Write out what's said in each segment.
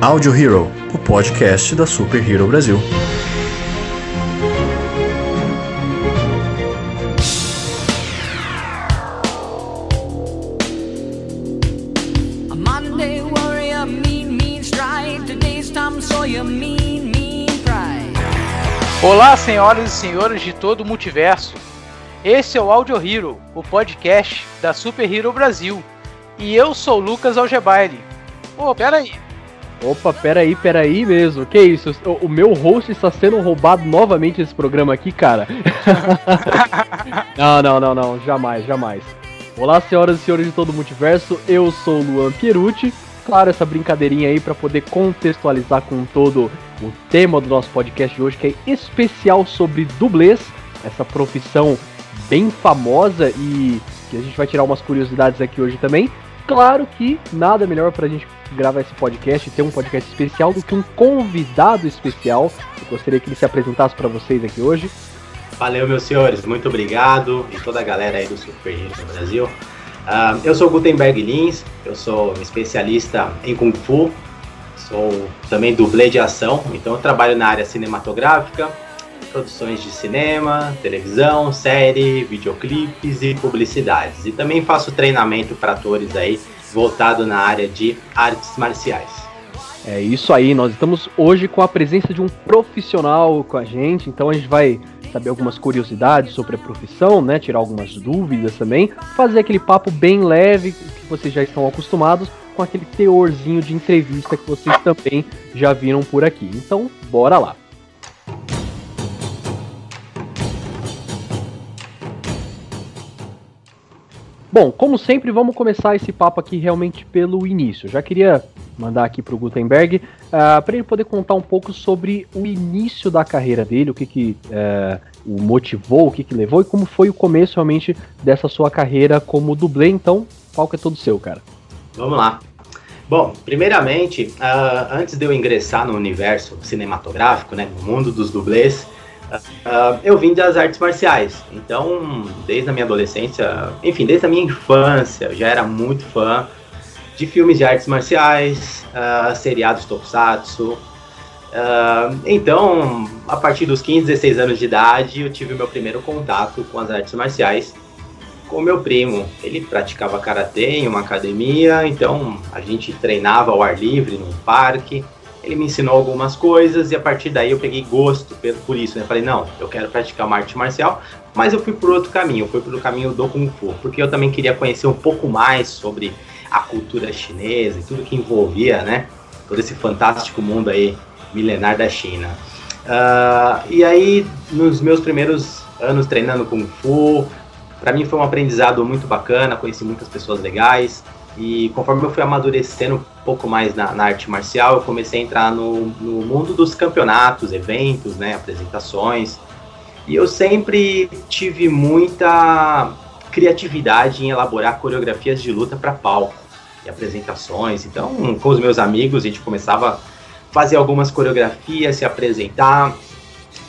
Audio Hero, o podcast da Super Hero Brasil. Olá, senhoras e senhores de todo o multiverso. Esse é o Audio Hero, o podcast da Super Hero Brasil. E eu sou o Lucas Algebaile. Ô, pera aí. Opa, peraí, peraí mesmo. Que isso? O, o meu host está sendo roubado novamente nesse programa aqui, cara. não, não, não, não. Jamais, jamais. Olá, senhoras e senhores de todo o multiverso. Eu sou o Luan Pierucci. Claro, essa brincadeirinha aí para poder contextualizar com todo o tema do nosso podcast de hoje, que é especial sobre dublês, essa profissão bem famosa e que a gente vai tirar umas curiosidades aqui hoje também. Claro que nada melhor pra gente gravar esse podcast e ter um podcast especial do que um convidado especial. Eu gostaria que ele se apresentasse para vocês aqui hoje. Valeu, meus senhores, muito obrigado e toda a galera aí do Super do Brasil. Ah, eu sou Gutenberg Lins, eu sou especialista em Kung Fu, sou também dublê de ação, então eu trabalho na área cinematográfica, produções de cinema, televisão, série, videoclipes e publicidades. E também faço treinamento para atores aí voltado na área de artes marciais. É isso aí, nós estamos hoje com a presença de um profissional com a gente, então a gente vai saber algumas curiosidades sobre a profissão, né? Tirar algumas dúvidas também, fazer aquele papo bem leve que vocês já estão acostumados com aquele teorzinho de entrevista que vocês também já viram por aqui. Então, bora lá. Bom, como sempre, vamos começar esse papo aqui realmente pelo início. Já queria mandar aqui para o Gutenberg uh, para ele poder contar um pouco sobre o início da carreira dele, o que, que uh, o motivou, o que, que levou e como foi o começo realmente dessa sua carreira como dublê. Então, qual que é todo seu, cara? Vamos lá. Bom, primeiramente, uh, antes de eu ingressar no universo cinematográfico, né, no mundo dos dublês, Uh, eu vim das artes marciais, então desde a minha adolescência, enfim, desde a minha infância, eu já era muito fã de filmes de artes marciais, uh, seriados tokusatsu. Uh, então, a partir dos 15, 16 anos de idade, eu tive o meu primeiro contato com as artes marciais com meu primo. Ele praticava karatê em uma academia, então a gente treinava ao ar livre num parque ele me ensinou algumas coisas e a partir daí eu peguei gosto por isso, né? Falei, não, eu quero praticar uma arte marcial, mas eu fui por outro caminho, eu fui pelo caminho do Kung Fu, porque eu também queria conhecer um pouco mais sobre a cultura chinesa e tudo que envolvia, né? Todo esse fantástico mundo aí milenar da China. Uh, e aí, nos meus primeiros anos treinando Kung Fu, para mim foi um aprendizado muito bacana, conheci muitas pessoas legais, e conforme eu fui amadurecendo um pouco mais na, na arte marcial, eu comecei a entrar no, no, mundo dos campeonatos, eventos, né, apresentações. E eu sempre tive muita criatividade em elaborar coreografias de luta para palco e apresentações. Então, com os meus amigos, a gente começava a fazer algumas coreografias, se apresentar.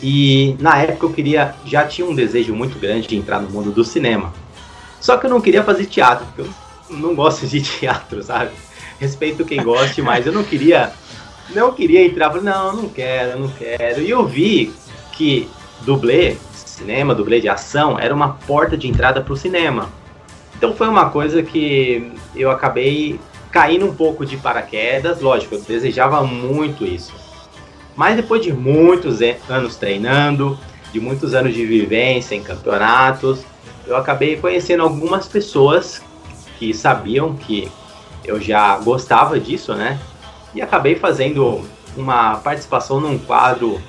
E na época eu queria, já tinha um desejo muito grande de entrar no mundo do cinema. Só que eu não queria fazer teatro, porque eu não gosto de teatro, sabe? Respeito quem goste, mas eu não queria. Não queria entrar, falei, não, não quero, não quero. E eu vi que dublê, cinema, dublê de ação, era uma porta de entrada para o cinema. Então foi uma coisa que eu acabei caindo um pouco de paraquedas, lógico, eu desejava muito isso. Mas depois de muitos anos treinando, de muitos anos de vivência em campeonatos, eu acabei conhecendo algumas pessoas que sabiam que eu já gostava disso, né? E acabei fazendo uma participação num quadro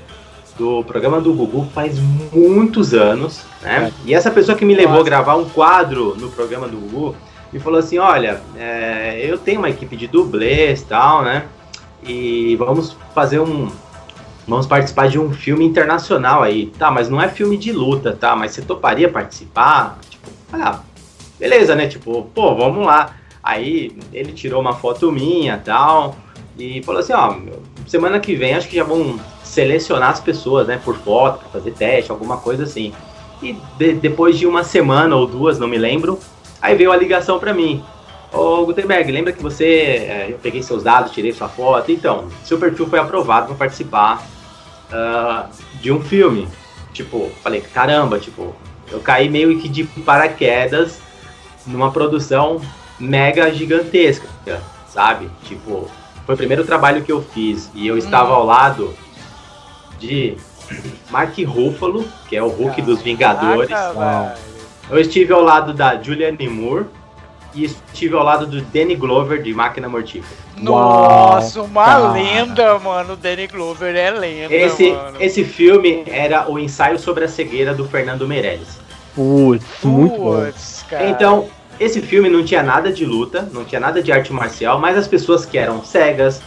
do programa do Gugu faz muitos anos, né? É. E essa pessoa que me levou Nossa. a gravar um quadro no programa do Gugu me falou assim: olha, é, eu tenho uma equipe de dublês e tal, né? E vamos fazer um. Vamos participar de um filme internacional aí. Tá, mas não é filme de luta, tá? Mas você toparia participar? Tipo, ah, beleza, né? Tipo, pô, vamos lá. Aí ele tirou uma foto minha tal. E falou assim, ó, semana que vem acho que já vão selecionar as pessoas, né, por foto, pra fazer teste, alguma coisa assim. E de, depois de uma semana ou duas, não me lembro, aí veio a ligação pra mim. Ô Gutenberg, lembra que você. é, eu peguei seus dados, tirei sua foto. Então, seu perfil foi aprovado para participar ah, de um filme. Tipo, falei, caramba, tipo, eu caí meio que de paraquedas numa produção mega gigantesca, sabe? Tipo, foi o primeiro trabalho que eu fiz e eu estava ao lado de Mark Ruffalo, que é o Hulk dos Vingadores. Caraca. Eu estive ao lado da Julianne Moore e estive ao lado do Danny Glover de Máquina Mortífera. Nossa, uma cara. lenda, mano. O Danny Glover é lenda, Esse, mano. esse filme era o ensaio sobre a cegueira do Fernando Meirelles. Putz, muito bom. Putz, cara. Então, esse filme não tinha nada de luta, não tinha nada de arte marcial, mas as pessoas que eram cegas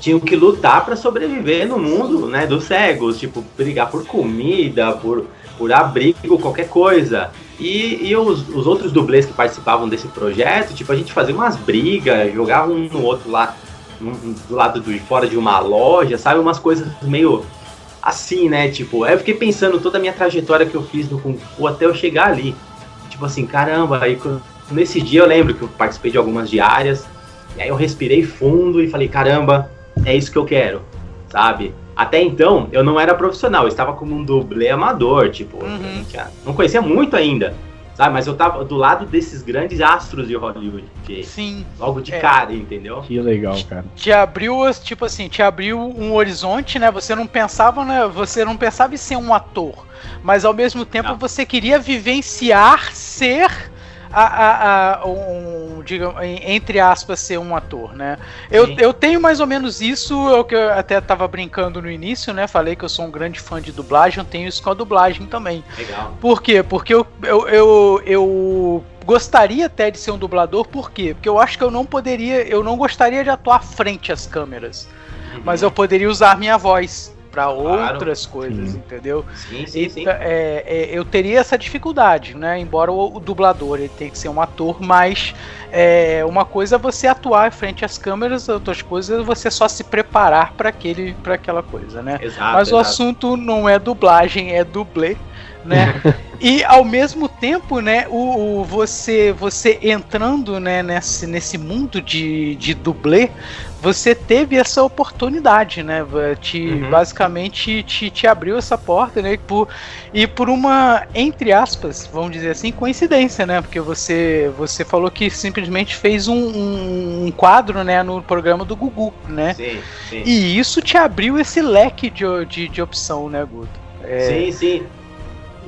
tinham que lutar para sobreviver no mundo, né, dos cegos, tipo, brigar por comida, por, por abrigo, qualquer coisa. E, e os, os outros dublês que participavam desse projeto, tipo, a gente fazia umas brigas, jogava um no outro lá, um do lado de fora de uma loja, sabe? Umas coisas meio assim, né? Tipo, eu fiquei pensando toda a minha trajetória que eu fiz no Kung Fu até eu chegar ali. Tipo assim, caramba, aí nesse dia eu lembro que eu participei de algumas diárias, e aí eu respirei fundo e falei, caramba, é isso que eu quero, sabe? Até então, eu não era profissional, eu estava como um dublê amador, tipo, Uhum. não conhecia muito ainda, sabe? Mas eu tava do lado desses grandes astros de Hollywood, de- Sim. logo de É. cara, entendeu? Que legal, cara. Te abriu, tipo assim, te abriu um horizonte, né? Você não pensava, né? Você não pensava em ser um ator, mas ao mesmo tempo Não. você queria vivenciar ser a, a, a- um, digamos, em- entre aspas, ser um ator, né? Eu, Sim. eu tenho mais ou menos isso, é o que eu até tava brincando no início, né? Falei que eu sou um grande fã de dublagem, eu tenho isso com a dublagem também. Legal. Por quê? Porque eu, eu, eu, eu gostaria até de ser um dublador, por quê? Porque eu acho que eu não poderia, eu não gostaria de atuar frente às câmeras, mas eu poderia usar minha voz para Claro. outras coisas, Sim. entendeu? Sim, sim, sim. Então, é, é, eu teria essa dificuldade, né? Embora o, o dublador ele tem que ser um ator, mas é, uma coisa é você atuar frente às câmeras, outras coisas é você só se preparar para aquele, para aquela coisa, né? Exato, Mas o exato. assunto não é dublagem, é dublê, né? e ao mesmo tempo, né, o, o- você você entrando, né, nesse, nesse mundo de, de dublê, você teve essa oportunidade, né? Te, Uhum. Basicamente te, te abriu essa porta, né? E por, e por uma, entre aspas, vamos dizer assim, coincidência, né? Porque você, você falou que simplesmente fez um, um- um quadro, né, no programa do Gugu, né? Sim, sim. E isso te abriu esse leque de, de, de opção, né, Guto? É, Sim, sim.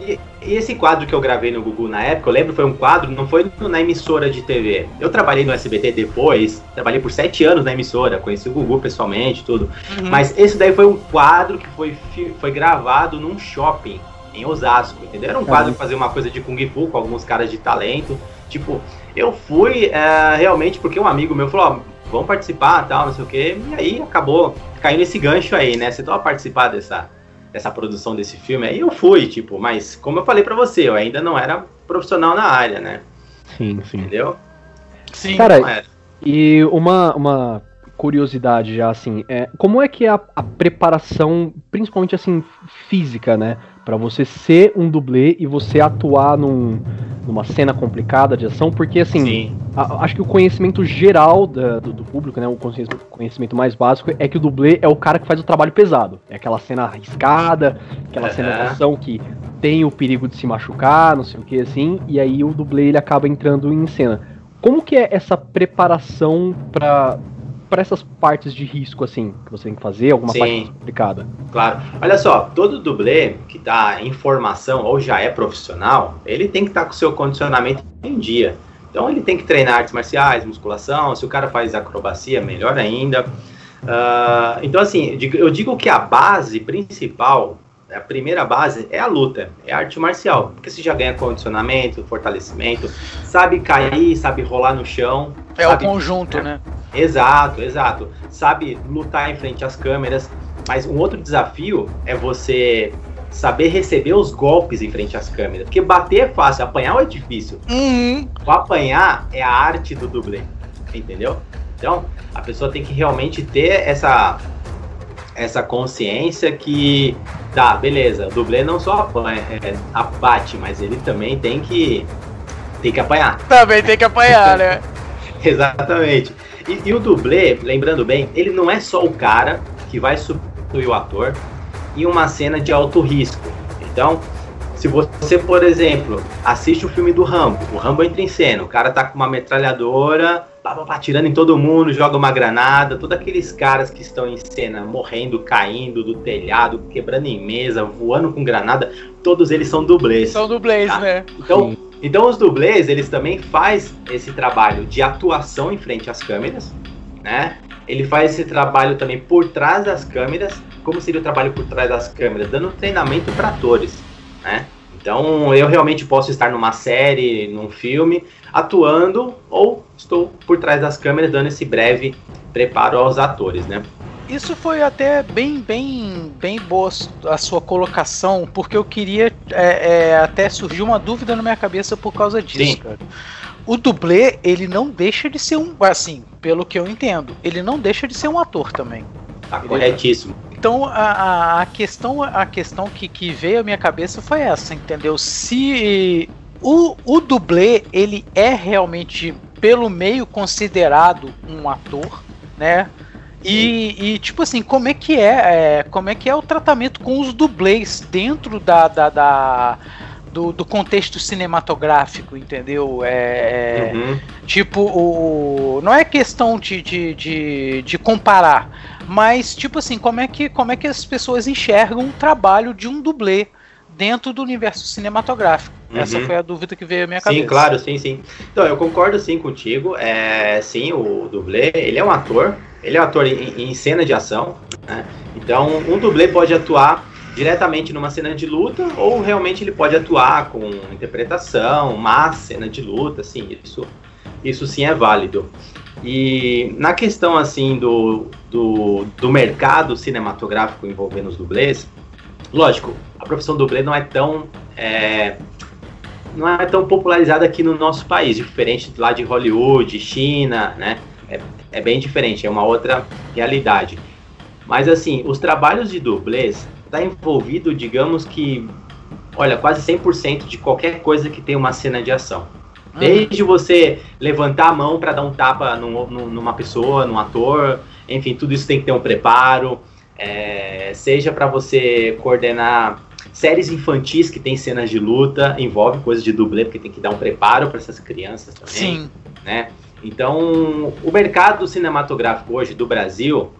E, e esse quadro que eu gravei no Google na época, eu lembro, foi um quadro, não foi na emissora de TV. Eu trabalhei no SBT depois, trabalhei por sete anos na emissora, conheci o Gugu pessoalmente, tudo. uhum. Mas esse daí foi um quadro que foi, foi gravado num shopping em Osasco, entendeu? Era um quadro que fazia uma coisa de Kung Fu com alguns caras de talento. Tipo, eu fui é, realmente porque um amigo meu falou, ó, vamos participar, tal, não sei o quê. E aí acabou caindo esse gancho aí, né? Você topa participar dessa, dessa produção desse filme? Aí eu fui, tipo, mas como eu falei pra você, eu ainda não era profissional na área, né? Sim, sim. Entendeu? Sim. Cara, Não era. E uma, uma curiosidade já, assim, é, como é que é a, a preparação, principalmente assim, física, né? Pra você ser um dublê e você atuar num, numa cena complicada de ação, porque assim, Sim, a- acho que o conhecimento geral da- do, do público, né? O conhecimento, mais básico é que o dublê é o cara que faz o trabalho pesado. É aquela cena arriscada, aquela Aham. cena de ação que tem o perigo de se machucar, não sei o que assim, e aí o dublê ele acaba entrando em cena. Como que é essa preparação pra para essas partes de risco assim que você tem que fazer, alguma Sim. parte complicada? claro. Olha só, todo dublê que tá em formação ou já é profissional, ele tem que estar com o seu condicionamento em dia. Então ele tem que treinar artes marciais, musculação, se o cara faz acrobacia, melhor ainda. Ah, então assim, eu digo que a base principal, a primeira base é a luta, é a arte marcial. Porque você já ganha condicionamento, fortalecimento, sabe cair, sabe rolar no chão. É o sabe conjunto, é. né? Exato, exato. Sabe lutar em frente às câmeras. Mas um outro desafio é você saber receber os golpes em frente às câmeras. Porque bater é fácil, apanhar é difícil. Uhum. O apanhar é a arte do dublê. Entendeu? Então, a pessoa tem que realmente ter essa essa consciência que tá, beleza, o dublê não só apanha, é, abate, mas ele também tem que tem que apanhar. Também tem que apanhar, né? Exatamente. E, e, o dublê, lembrando bem, ele não é só o cara que vai substituir o ator em uma cena de alto risco. Então, se você, por exemplo, assiste o filme do Rambo, o Rambo entra em cena, o cara tá com uma metralhadora, pá, pá, pá, tirando em todo mundo, joga uma granada, todos aqueles caras que estão em cena morrendo, caindo do telhado, quebrando em mesa, voando com granada, todos eles são dublês. São dublês, tá? né? Então, então os dublês, eles também faz esse trabalho de atuação em frente às câmeras, né? Ele faz esse trabalho também por trás das câmeras. Como seria o trabalho por trás das câmeras? Dando treinamento para atores, né? Então eu realmente posso estar numa série, num filme, atuando ou estou por trás das câmeras dando esse breve preparo aos atores, né? Isso foi até bem, bem, bem boa a sua colocação, porque eu queria é, é, até surgiu uma dúvida na minha cabeça por causa disso, Sim. cara. O dublê, ele não deixa de ser um, assim, pelo que eu entendo, ele não deixa de ser um ator também. Tá corretíssimo. Então a, a questão, a questão que, que veio à minha cabeça foi essa, entendeu? Se o, o dublê ele é realmente pelo meio considerado um ator, né? E, e, tipo assim, como é que é, é, como é que é o tratamento com os dublês dentro da, da, da do, do, contexto cinematográfico, entendeu? É, é uhum. Tipo, o, não é questão de, de, de, de, comparar, mas tipo assim, como é, que, como é que as pessoas enxergam o trabalho de um dublê dentro do universo cinematográfico? Uhum. Essa foi a dúvida que veio à minha cabeça. Sim, claro, sim, sim. Então, eu concordo sim contigo. É, sim, o dublê, ele é um ator, ele é um ator em, em cena de ação, né? Então, um dublê pode atuar diretamente numa cena de luta, ou realmente ele pode atuar com interpretação, uma cena de luta, assim, isso, isso sim é válido. E na questão assim do, do, do mercado cinematográfico envolvendo os dublês, lógico, a profissão dublê não é tão é, não é tão popularizada aqui no nosso país, diferente lá de Hollywood, China, né? É, é bem diferente, é uma outra realidade. Mas assim, os trabalhos de dublês está envolvido, digamos que, olha, quase 100% de qualquer coisa que tem uma cena de ação. Uhum. Desde você levantar a mão para dar um tapa num, numa pessoa, num ator, enfim, tudo isso tem que ter um preparo. É, seja para você coordenar séries infantis que tem cenas de luta, envolve coisas de dublê, porque tem que dar um preparo para essas crianças também. Sim. Né? Então, o mercado cinematográfico hoje do Brasil,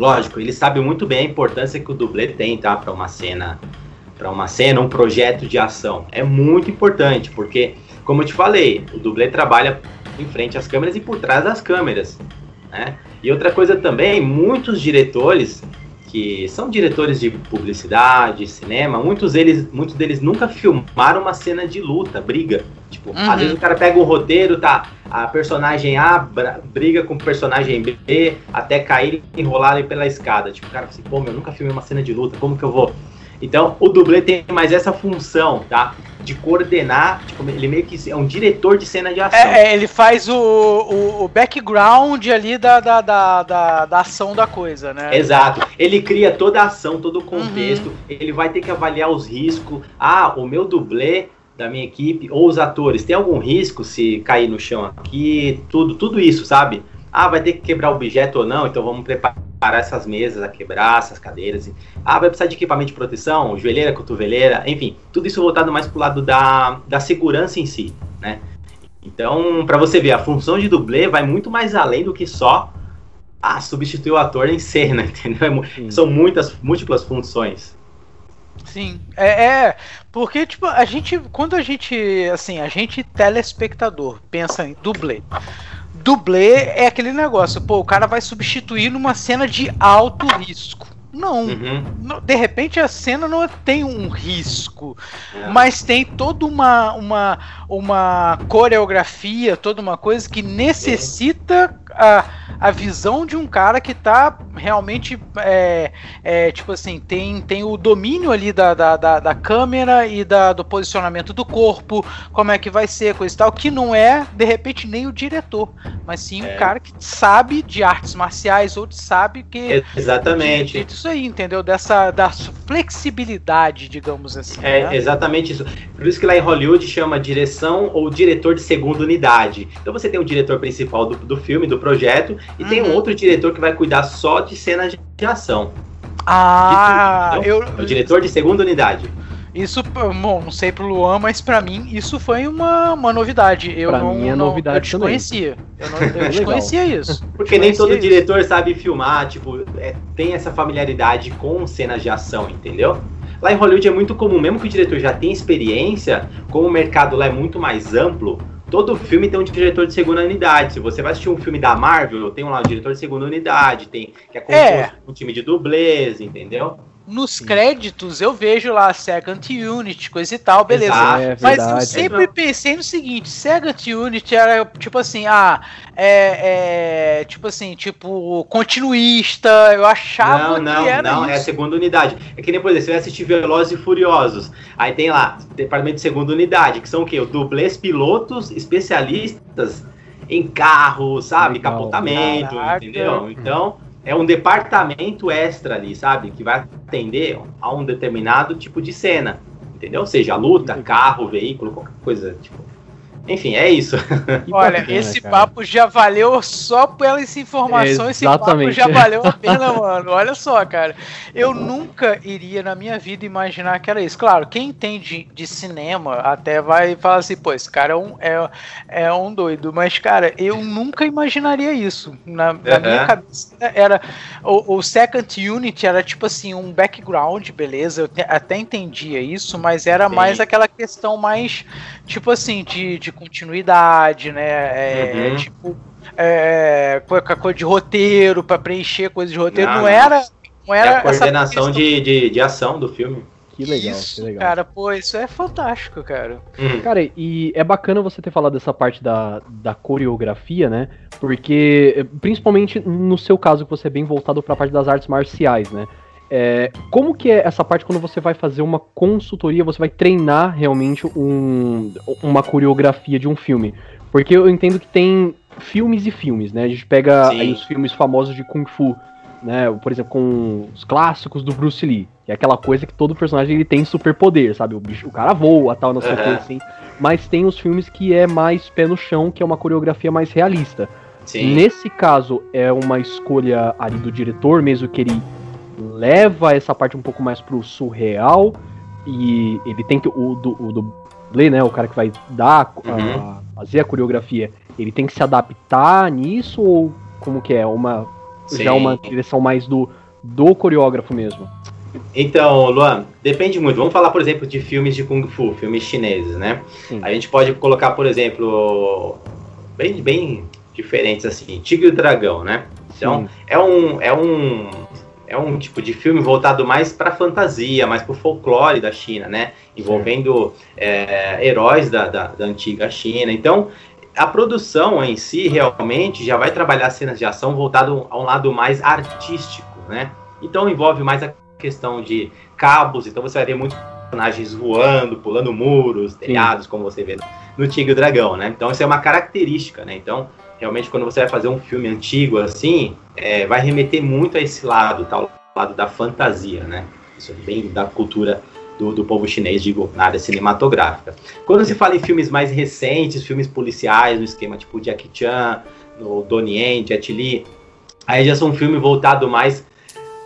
lógico, ele sabe muito bem a importância que o dublê tem, tá, para uma cena, para uma cena, um projeto de ação. É muito importante, porque como eu te falei, o dublê trabalha em frente às câmeras e por trás das câmeras, né? E outra coisa também, muitos diretores que são diretores de publicidade, cinema, muitos deles, muitos deles nunca filmaram uma cena de luta, briga. Tipo, uhum. às vezes o cara pega um roteiro, tá? A personagem A briga com o personagem B até cair e enrolarem pela escada. Tipo, o cara fala assim, pô, meu, eu nunca filmei uma cena de luta, como que eu vou? Então, o dublê tem mais essa função, tá? De coordenar, tipo, ele meio que é um diretor de cena de ação. É, é ele faz o, o, o, background ali da, da, da, da, da ação da coisa, né? Exato. Ele cria toda a ação, todo o contexto, uhum. ele vai ter que avaliar os riscos. Ah, o meu dublê da minha equipe, ou os atores, tem algum risco se cair no chão aqui, tudo, tudo isso, sabe? Ah, vai ter que quebrar objeto ou não, então vamos preparar essas mesas a quebrar, essas cadeiras. Ah, vai precisar de equipamento de proteção, joelheira, cotoveleira, enfim, tudo isso voltado mais para o lado da, da segurança em si, né? Então, para você ver, a função de dublê vai muito mais além do que só ah, substituir o ator em cena, entendeu? É são muitas, múltiplas funções. Sim, é, é, porque tipo a gente quando a gente assim a gente telespectador pensa em dublê, dublê é aquele negócio, pô, o cara vai substituir numa cena de alto risco. Não, uhum. de repente a cena não tem um risco, é. mas tem toda uma, uma, uma coreografia, toda uma coisa que necessita a a visão de um cara que tá realmente, é, é, tipo assim, tem, tem o domínio ali da, da, da, da câmera e da, do posicionamento do corpo, como é que vai ser, coisa e tal, que não é, de repente, nem o diretor, mas sim É. um cara que sabe de artes marciais ou sabe que. Exatamente. de- disso aí, entendeu? Dessa da flexibilidade, digamos assim. É né? exatamente isso. Por isso que lá em Hollywood chama direção ou diretor de segunda unidade. Então você tem o diretor principal do, do filme, do projeto, e tem um Uhum. outro diretor que vai cuidar só de cenas de ação. Ah, De tudo, eu, É o diretor de segunda unidade. Isso, bom, não sei pro Luan, mas pra mim isso foi uma, uma novidade. Eu Pra não, mim é novidade eu desconhecia. Eu, não, eu desconhecia isso. Porque nem todo Desconhecia diretor sabe filmar, tipo, é, tem essa familiaridade com cenas de ação, entendeu? Lá em Hollywood é muito comum, mesmo que o diretor já tenha experiência, como o mercado lá é muito mais amplo, todo filme tem um diretor de segunda unidade. Se você vai assistir um filme da Marvel, tem lá um diretor de segunda unidade, tem que é É. um time de dublês, entendeu? Nos créditos eu vejo lá Second Unit, coisa e tal, beleza. Exato. É Mas eu verdade. sempre pensei no seguinte, Second Unit era tipo assim, ah, é, é, tipo assim, tipo continuista, eu achava Não, não, que era não, é a segunda unidade. É que nem, por exemplo, você vai assistir Velozes e Furiosos. Aí tem lá, departamento de segunda unidade, que são o quê? O dublês pilotos especialistas em carro, sabe? Legal. Capotamento, Caraca. entendeu? Então, é um departamento extra ali, sabe? Que vai atender a um determinado tipo de cena. Entendeu? Seja luta, carro, veículo, qualquer coisa, tipo. Enfim, é isso. Olha, bacana, esse cara. papo já valeu só pela essa informação, esse papo Exatamente. já valeu a pena, mano. Olha só, cara. Eu nunca iria na minha vida imaginar que era isso. Claro, quem entende de cinema até vai falar assim, pô, esse cara é um, é, é um doido. Mas, cara, eu nunca imaginaria isso. Na, na minha cabeça era. O, o Second Unit era tipo assim, um background, beleza. Eu te- até entendia isso, mas era Sim. mais aquela questão mais tipo assim, de, de continuidade, né? É, Uhum. Tipo, é, com a coisa de roteiro, pra preencher coisa de roteiro. Não, Não, não. era. Não É era a coordenação de, de, de ação do filme. Que legal, isso, que legal. cara, pô, isso é fantástico, cara. Hum. Cara, e é bacana você ter falado dessa parte da, da coreografia, né? Porque, eh, principalmente no seu caso, que você é bem voltado pra parte das artes marciais, né? É, como que é essa parte quando você vai fazer uma consultoria, você vai treinar realmente um, uma coreografia de um filme? Porque eu entendo que tem filmes e filmes, né? A gente pega Sim. aí os filmes famosos de Kung Fu, né? Por exemplo, com os clássicos do Bruce Lee, que é aquela coisa que todo personagem ele tem superpoder, sabe? O, bicho, o cara voa, tal, não sei o que, assim. Mas tem os filmes que é mais pé no chão, que é uma coreografia mais realista. Sim. Nesse caso, é uma escolha ali do diretor, mesmo que ele leva essa parte um pouco mais pro surreal e ele tem que o do, o dublê, né, o cara que vai dar a- Uhum. fazer a coreografia, ele tem que se adaptar nisso ou como que é uma Sim. já uma direção mais do do coreógrafo mesmo? Então, Luan, depende muito. Vamos falar, por exemplo, de filmes de Kung Fu, filmes chineses, né? Sim. A gente pode colocar, por exemplo, bem, bem diferentes assim, Tigre e o Dragão, né? Então, Sim. é um, é um, é um tipo de filme voltado mais para fantasia, mais para o folclore da China, né? Envolvendo é, heróis da, da, da antiga China. Então, a produção em si realmente já vai trabalhar cenas de ação voltado a um lado mais artístico, né? Então envolve mais a questão de cabos, então você vai ver muitos personagens voando, pulando muros, telhados, como você vê no Tigre e o Dragão, né? Então isso é uma característica, né? Então, realmente, quando você vai fazer um filme antigo assim, é, vai remeter muito a esse lado, tal lado da fantasia, né? Isso é bem da cultura do, do povo chinês, digo, na área cinematográfica. Quando se fala em filmes mais recentes, filmes policiais, no esquema tipo Jackie Chan, no Donnie Yen, Jet Li, aí já são um filme voltado mais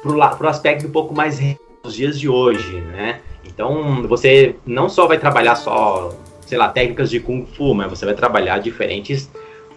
la- pro aspecto um pouco mais dos dias de hoje, né? Então, você não só vai trabalhar só, sei lá, técnicas de Kung Fu, mas você vai trabalhar diferentes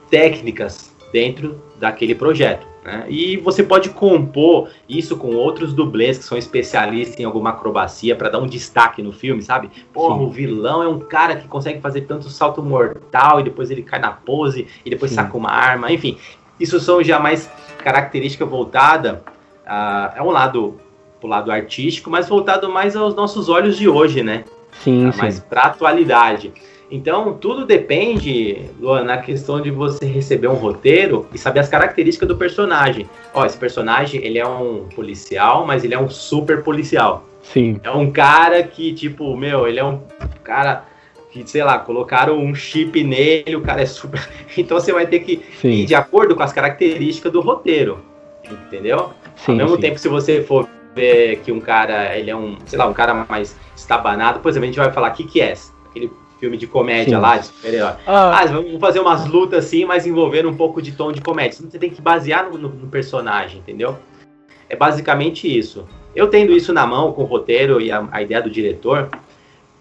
técnicas dentro daquele projeto. Né? E você pode compor isso com outros dublês que são especialistas em alguma acrobacia para dar um destaque no filme, sabe? Porra, Sim. o vilão é um cara que consegue fazer tanto salto mortal e depois ele cai na pose e depois Sim. saca uma arma, enfim. Isso são já mais característica voltada a, é um lado pro lado artístico, mas voltado mais aos nossos olhos de hoje, né? Sim, Tá sim. mais para atualidade. Então, tudo depende, Luan, na questão de você receber um roteiro e saber as características do personagem. Ó, esse personagem, ele é um policial, mas ele é um super policial. Sim. É um cara que, tipo, meu, ele é um cara que, sei lá, colocaram um chip nele, o cara é super. Então você vai ter que Sim. ir de acordo com as características do roteiro. Entendeu? Sim, Ao mesmo sim. tempo, se você for ver que um cara, ele é um, sei lá, um cara mais estabanado, por exemplo, a gente vai falar que é aquele filme de comédia Sim. lá, de super-herói. Ah, Ah, vamos fazer umas lutas assim, mas envolvendo um pouco de tom de comédia. Você tem que basear no, no- no personagem, entendeu? É basicamente isso. Eu tendo isso na mão com o roteiro e a, a ideia do diretor,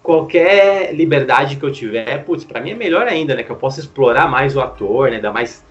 qualquer liberdade que eu tiver, putz, pra mim é melhor ainda, né? Que eu possa explorar mais o ator, né? Dar mais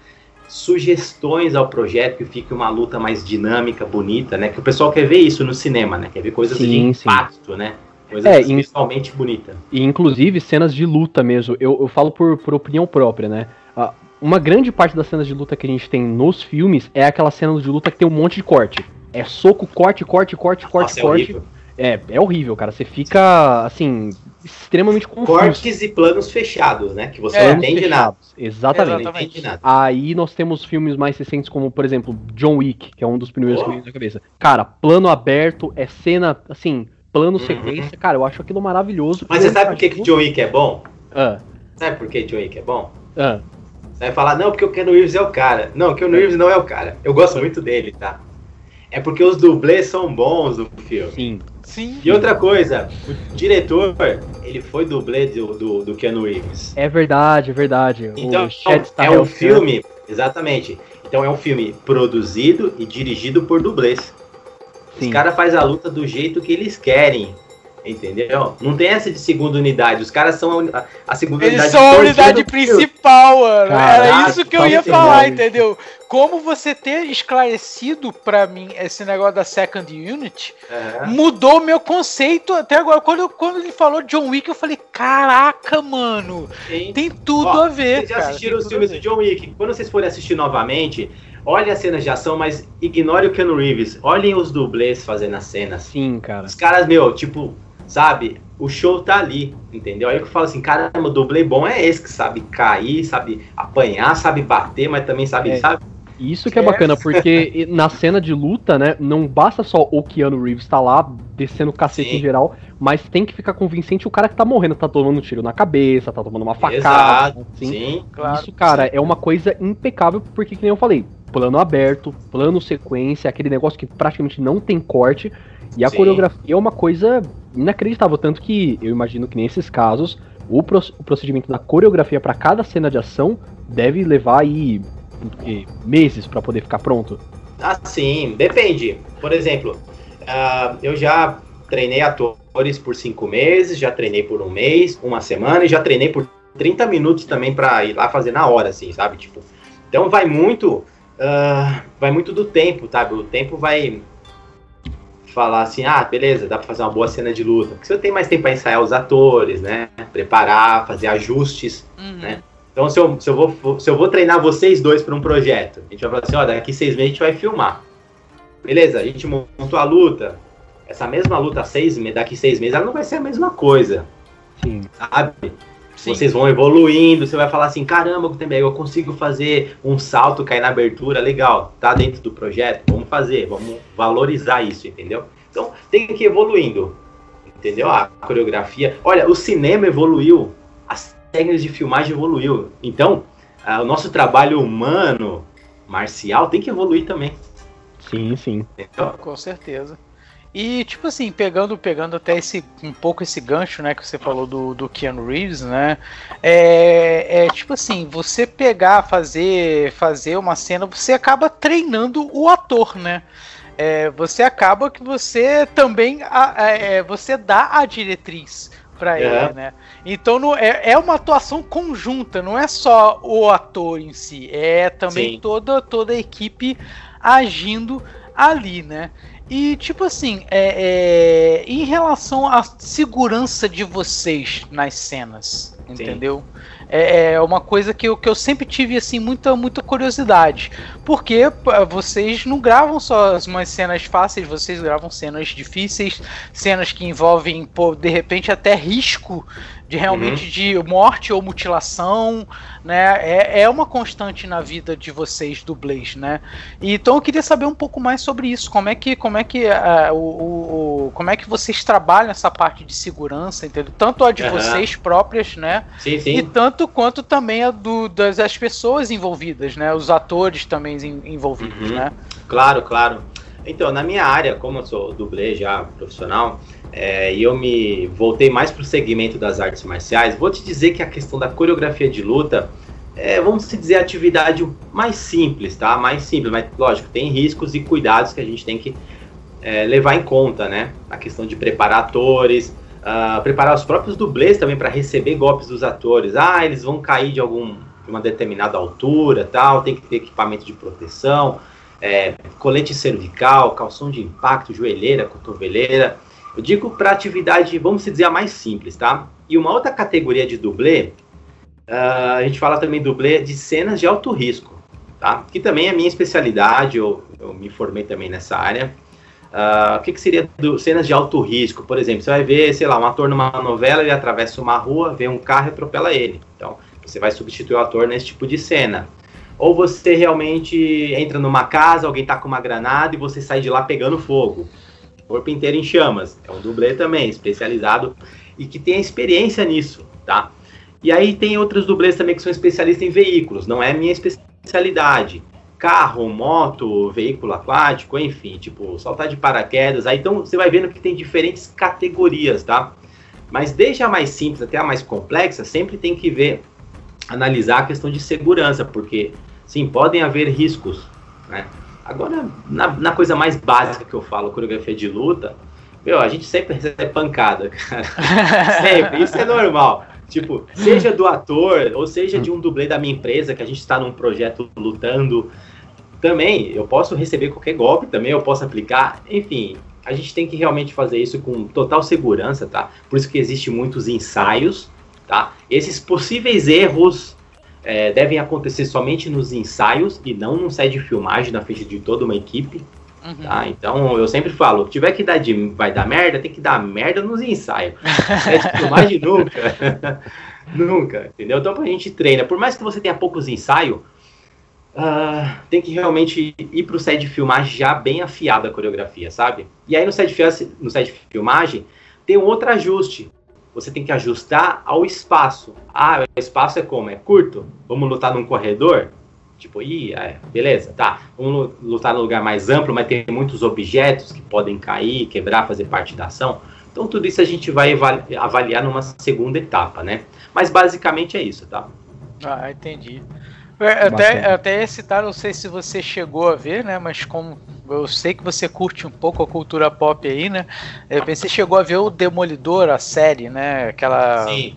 sugestões ao projeto, que fique uma luta mais dinâmica, bonita, né? Que o pessoal quer ver isso no cinema, né? Quer ver coisas Sim, de sim. impacto, né? Coisas É, visualmente bonitas. E inclusive cenas de luta mesmo. Eu, eu falo por, por opinião própria, né? Ah, Uma grande parte das cenas de luta que a gente tem nos filmes é aquela cena de luta que tem um monte de corte. É soco, corte, corte, corte, corte, Nossa, é corte. horrível. É, é horrível, cara. Você fica, assim, extremamente confuso. Cortes e planos fechados, né? Que você É, não entende nada. Exatamente. Exatamente. entende nada. Aí nós temos filmes mais recentes, como, por exemplo, John Wick, que é um dos primeiros Oh. que me vem na cabeça. Cara, plano aberto, é cena, assim, plano Uhum. sequência. Cara, eu acho aquilo maravilhoso. Mas você sabe por que, que John Wick é bom? Ah, Sabe por que John Wick é bom? ah, Você vai falar, não, porque o Keanu Reeves é o cara. Não, o Keanu Reeves não é o cara. Eu gosto muito dele, tá? É porque os dublês são bons no filme. sim. sim. E outra coisa, o diretor, ele foi dublê do, do, do Keanu Reeves. É verdade, é verdade. Então, o Chad é um filme, exatamente. Então é um filme produzido e dirigido por dublês. Sim. Os caras fazem a luta do jeito que eles querem. Entendeu? Não tem essa de segunda unidade. Os caras são a, a segunda Eles unidade. são a unidade principal, mano. Era Caraca, isso que eu ia falar, entendeu? Como você ter esclarecido pra mim esse negócio da Second Unit mudou meu conceito até agora. Quando, eu- quando ele falou John Wick, eu falei: caraca, mano, Sim. tem tudo Ó, a ver. Vocês já cara, assistiram os filmes do. John Wick. Quando vocês forem assistir novamente, olhem as cenas de ação, mas ignore o Keanu Reeves. Olhem os dublês fazendo as cenas. Sim, cara. Os caras, meu, tipo, sabe? O show tá ali, entendeu? Aí eu falo assim, caramba, o dublê bom é esse que sabe cair, sabe apanhar, sabe bater, mas também sabe, É. sabe? Isso que é bacana, porque na cena de luta, né, não basta só o Keanu Reeves estar lá descendo o cacete Sim. em geral, mas tem que ficar convincente o cara que tá morrendo, tá tomando um tiro na cabeça, tá tomando uma facada, Exato, assim. sim. Claro, Isso, cara, sim. é uma coisa impecável, porque que nem eu falei, plano aberto, plano sequência, aquele negócio que praticamente não tem corte, e a Sim. coreografia é uma coisa inacreditável, tanto que eu imagino que nesses casos, o, pro- o procedimento da coreografia pra cada cena de ação deve levar aí eh, meses pra poder ficar pronto. Ah, sim, depende. Por exemplo, ah, eu já treinei atores por cinco meses, já treinei por um mês, uma semana e já treinei por 30 minutos também pra ir lá fazer na hora, assim, sabe? Tipo, então vai muito, ah, vai muito do tempo, sabe? O tempo vai falar assim, ah, beleza, dá pra fazer uma boa cena de luta. Porque você tem mais tempo pra ensaiar os atores, né? Preparar, fazer ajustes. Uhum. né? Então, se eu, se, eu vou, se eu vou treinar vocês dois para um projeto, a gente vai falar assim: ó, daqui seis meses a gente vai filmar. Beleza, a gente montou a luta. Essa mesma luta, seis, daqui seis meses, ela não vai ser a mesma coisa, Sim. sabe? Sim. Vocês vão evoluindo, você vai falar assim: caramba, Gutenberg, eu consigo fazer um salto, cair na abertura, legal, tá dentro do projeto, vamos fazer, vamos valorizar isso, entendeu? Então, tem que ir evoluindo, entendeu? A coreografia. Olha, o cinema evoluiu, as técnicas de filmagem evoluiu. Então, ah, o nosso trabalho humano, marcial, tem que evoluir também, Sim, sim. entendeu? Com certeza. E, tipo assim, pegando, pegando até esse um pouco esse gancho, né, que você falou do, do Keanu Reeves, né? É, é tipo assim, você pegar, fazer, fazer uma cena, você acaba treinando o ator, né? É, você acaba que você também a- é, você dá a diretriz para É. ele, né? Então não, é, é uma atuação conjunta, não é só o ator em si, é também Sim. toda toda a equipe agindo ali, né? E tipo assim, é, é, em relação à segurança de vocês nas cenas, entendeu? é, é uma coisa que eu, que eu sempre tive assim muita, muita curiosidade. Porque vocês não gravam só umas cenas fáceis, vocês gravam cenas difíceis, cenas que envolvem, pô, de repente até risco de realmente Uhum. de morte ou mutilação, né? É, é uma constante na vida de vocês dublês, né? E, então eu queria saber um pouco mais sobre isso. Como é que como é que ah, o, o- como é que vocês trabalham essa parte de segurança, entendeu? Tanto a de Aham. vocês próprias, né? Sim, E sim. tanto quanto também a do, das as pessoas envolvidas, né? Os atores também en- envolvidos, Uhum. né? Claro, claro. Então, na minha área, como eu sou dublê já profissional, é, e eu me voltei mais para o segmento das artes marciais, vou te dizer que a questão da coreografia de luta é, vamos dizer, atividade mais simples, tá? Mais simples, mas lógico, tem riscos e cuidados que a gente tem que é, levar em conta, né? A questão de preparar atores, ah, preparar os próprios dublês também para receber golpes dos atores. Ah, eles vão cair de algum de uma determinada altura, tal, tem que ter equipamento de proteção, é, colete cervical, calção de impacto, joelheira, cotoveleira. Eu digo para atividade, vamos dizer, a mais simples, tá? E uma outra categoria de dublê, ah, a gente fala também dublê de cenas de alto risco, tá? Que também é minha especialidade, eu, eu me formei também nessa área. Ah, o que, que seria do- cenas de alto risco? Por exemplo, você vai ver, sei lá, um ator numa novela, ele atravessa uma rua, vê um carro e atropela ele. Então, você vai substituir o ator nesse tipo de cena. Ou você realmente entra numa casa, alguém tá com uma granada e você sai de lá pegando fogo. Corpo inteiro em chamas. É um dublê também, especializado e que tem experiência nisso, tá? E aí tem outros dublês também que são especialistas em veículos, não é minha especialidade. Carro, moto, veículo aquático, enfim, tipo, saltar de paraquedas. Aí então você vai vendo que tem diferentes categorias, tá? Mas desde a mais simples até a mais complexa, sempre tem que ver, analisar a questão de segurança, porque sim, podem haver riscos, né? Agora, na, na coisa mais básica que eu falo, coreografia de luta, meu, a gente sempre recebe pancada, cara. sempre, isso é normal. Tipo, seja do ator, ou seja de um dublê da minha empresa, que a gente está num projeto lutando. Também, eu posso receber qualquer golpe também, eu posso aplicar. Enfim, a gente tem que realmente fazer isso com total segurança, tá? Por isso que existe muitos ensaios, tá? Esses possíveis erros é, devem acontecer somente nos ensaios e não num set de filmagem na frente de toda uma equipe, Uhum. tá? Então eu sempre falo, se tiver que dar de, vai dar merda, tem que dar merda nos ensaios. set de filmagem nunca. nunca, entendeu? Então a gente treina. Por mais que você tenha poucos ensaios, ah, tem que realmente ir pro set de filmagem já bem afiado a coreografia, sabe? E aí no set de, no set de filmagem tem um outro ajuste. Você tem que ajustar ao espaço. Ah, o espaço é como? É curto? Vamos lutar num corredor? Tipo, ih, é, beleza, tá. Vamos lu- lutar num lugar mais amplo, mas tem muitos objetos que podem cair, quebrar, fazer parte da ação. Então tudo isso a gente vai avali- avaliar numa segunda etapa, né? Mas basicamente é isso, tá? Ah, entendi. É, Até, até ia citar, não sei se você chegou a ver, né? Mas como eu sei que você curte um pouco a cultura pop aí, né? Eu pensei chegou a ver o Demolidor, a série, né? Aquela. Sim.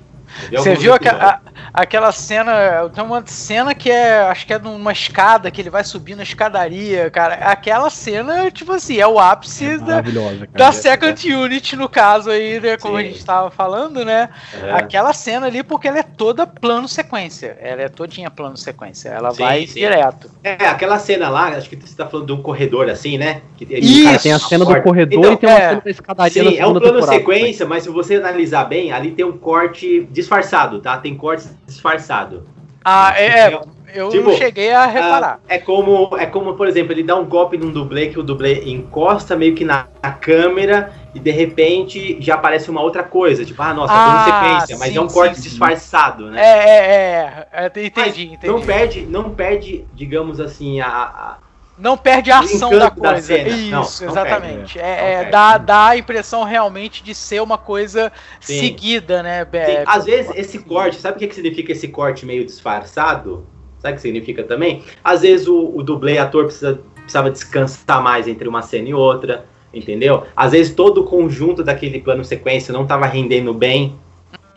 Você viu aque- a- aquela cena? Tem uma cena que é. Acho que é numa escada, que ele vai subindo a escadaria, cara. Aquela cena, tipo assim, é o ápice da, Maravilhosa, cara. da Second Unit, no caso aí, né? Como a Sim. gente tava falando, né? É. Aquela cena ali, porque ela é toda plano sequência. Ela é todinha plano sequência. Ela Sim, vai sim. direto. É, aquela cena lá, acho que você tá falando de um corredor assim, né? Que tem, Isso! Cara, tem a cena do corredor Então, e tem uma é. cena da escadaria da Sim, é um segunda plano temporada. sequência, mas se você analisar bem, ali tem um corte disfarçado, tá? Tem corte disfarçado. Ah, é. é, Eu Tipo, não cheguei a reparar. Ah, é como, é como, por exemplo, ele dá um golpe num dublê que o dublê encosta meio que na, na câmera e de repente já aparece uma outra coisa. Tipo, ah, nossa, Ah, plano sequência, mas sim, é um corte sim, sim. disfarçado, né? É, é, é. é, Entendi, Mas entendi. Não perde, não perde, digamos assim, a- a, Não perde a ação da da coisa. cena. Isso, Não, não exatamente. perde, é, não é, perde. dá, dá a impressão realmente de ser uma coisa Sim. seguida, né? Sim, É, às vezes esse corte, sabe o que, que significa esse corte meio disfarçado? Sabe o que significa também? Às vezes o, o dublê ator precisa, precisava descansar mais entre uma cena e outra, entendeu? Às vezes todo o conjunto daquele plano sequência não estava rendendo bem,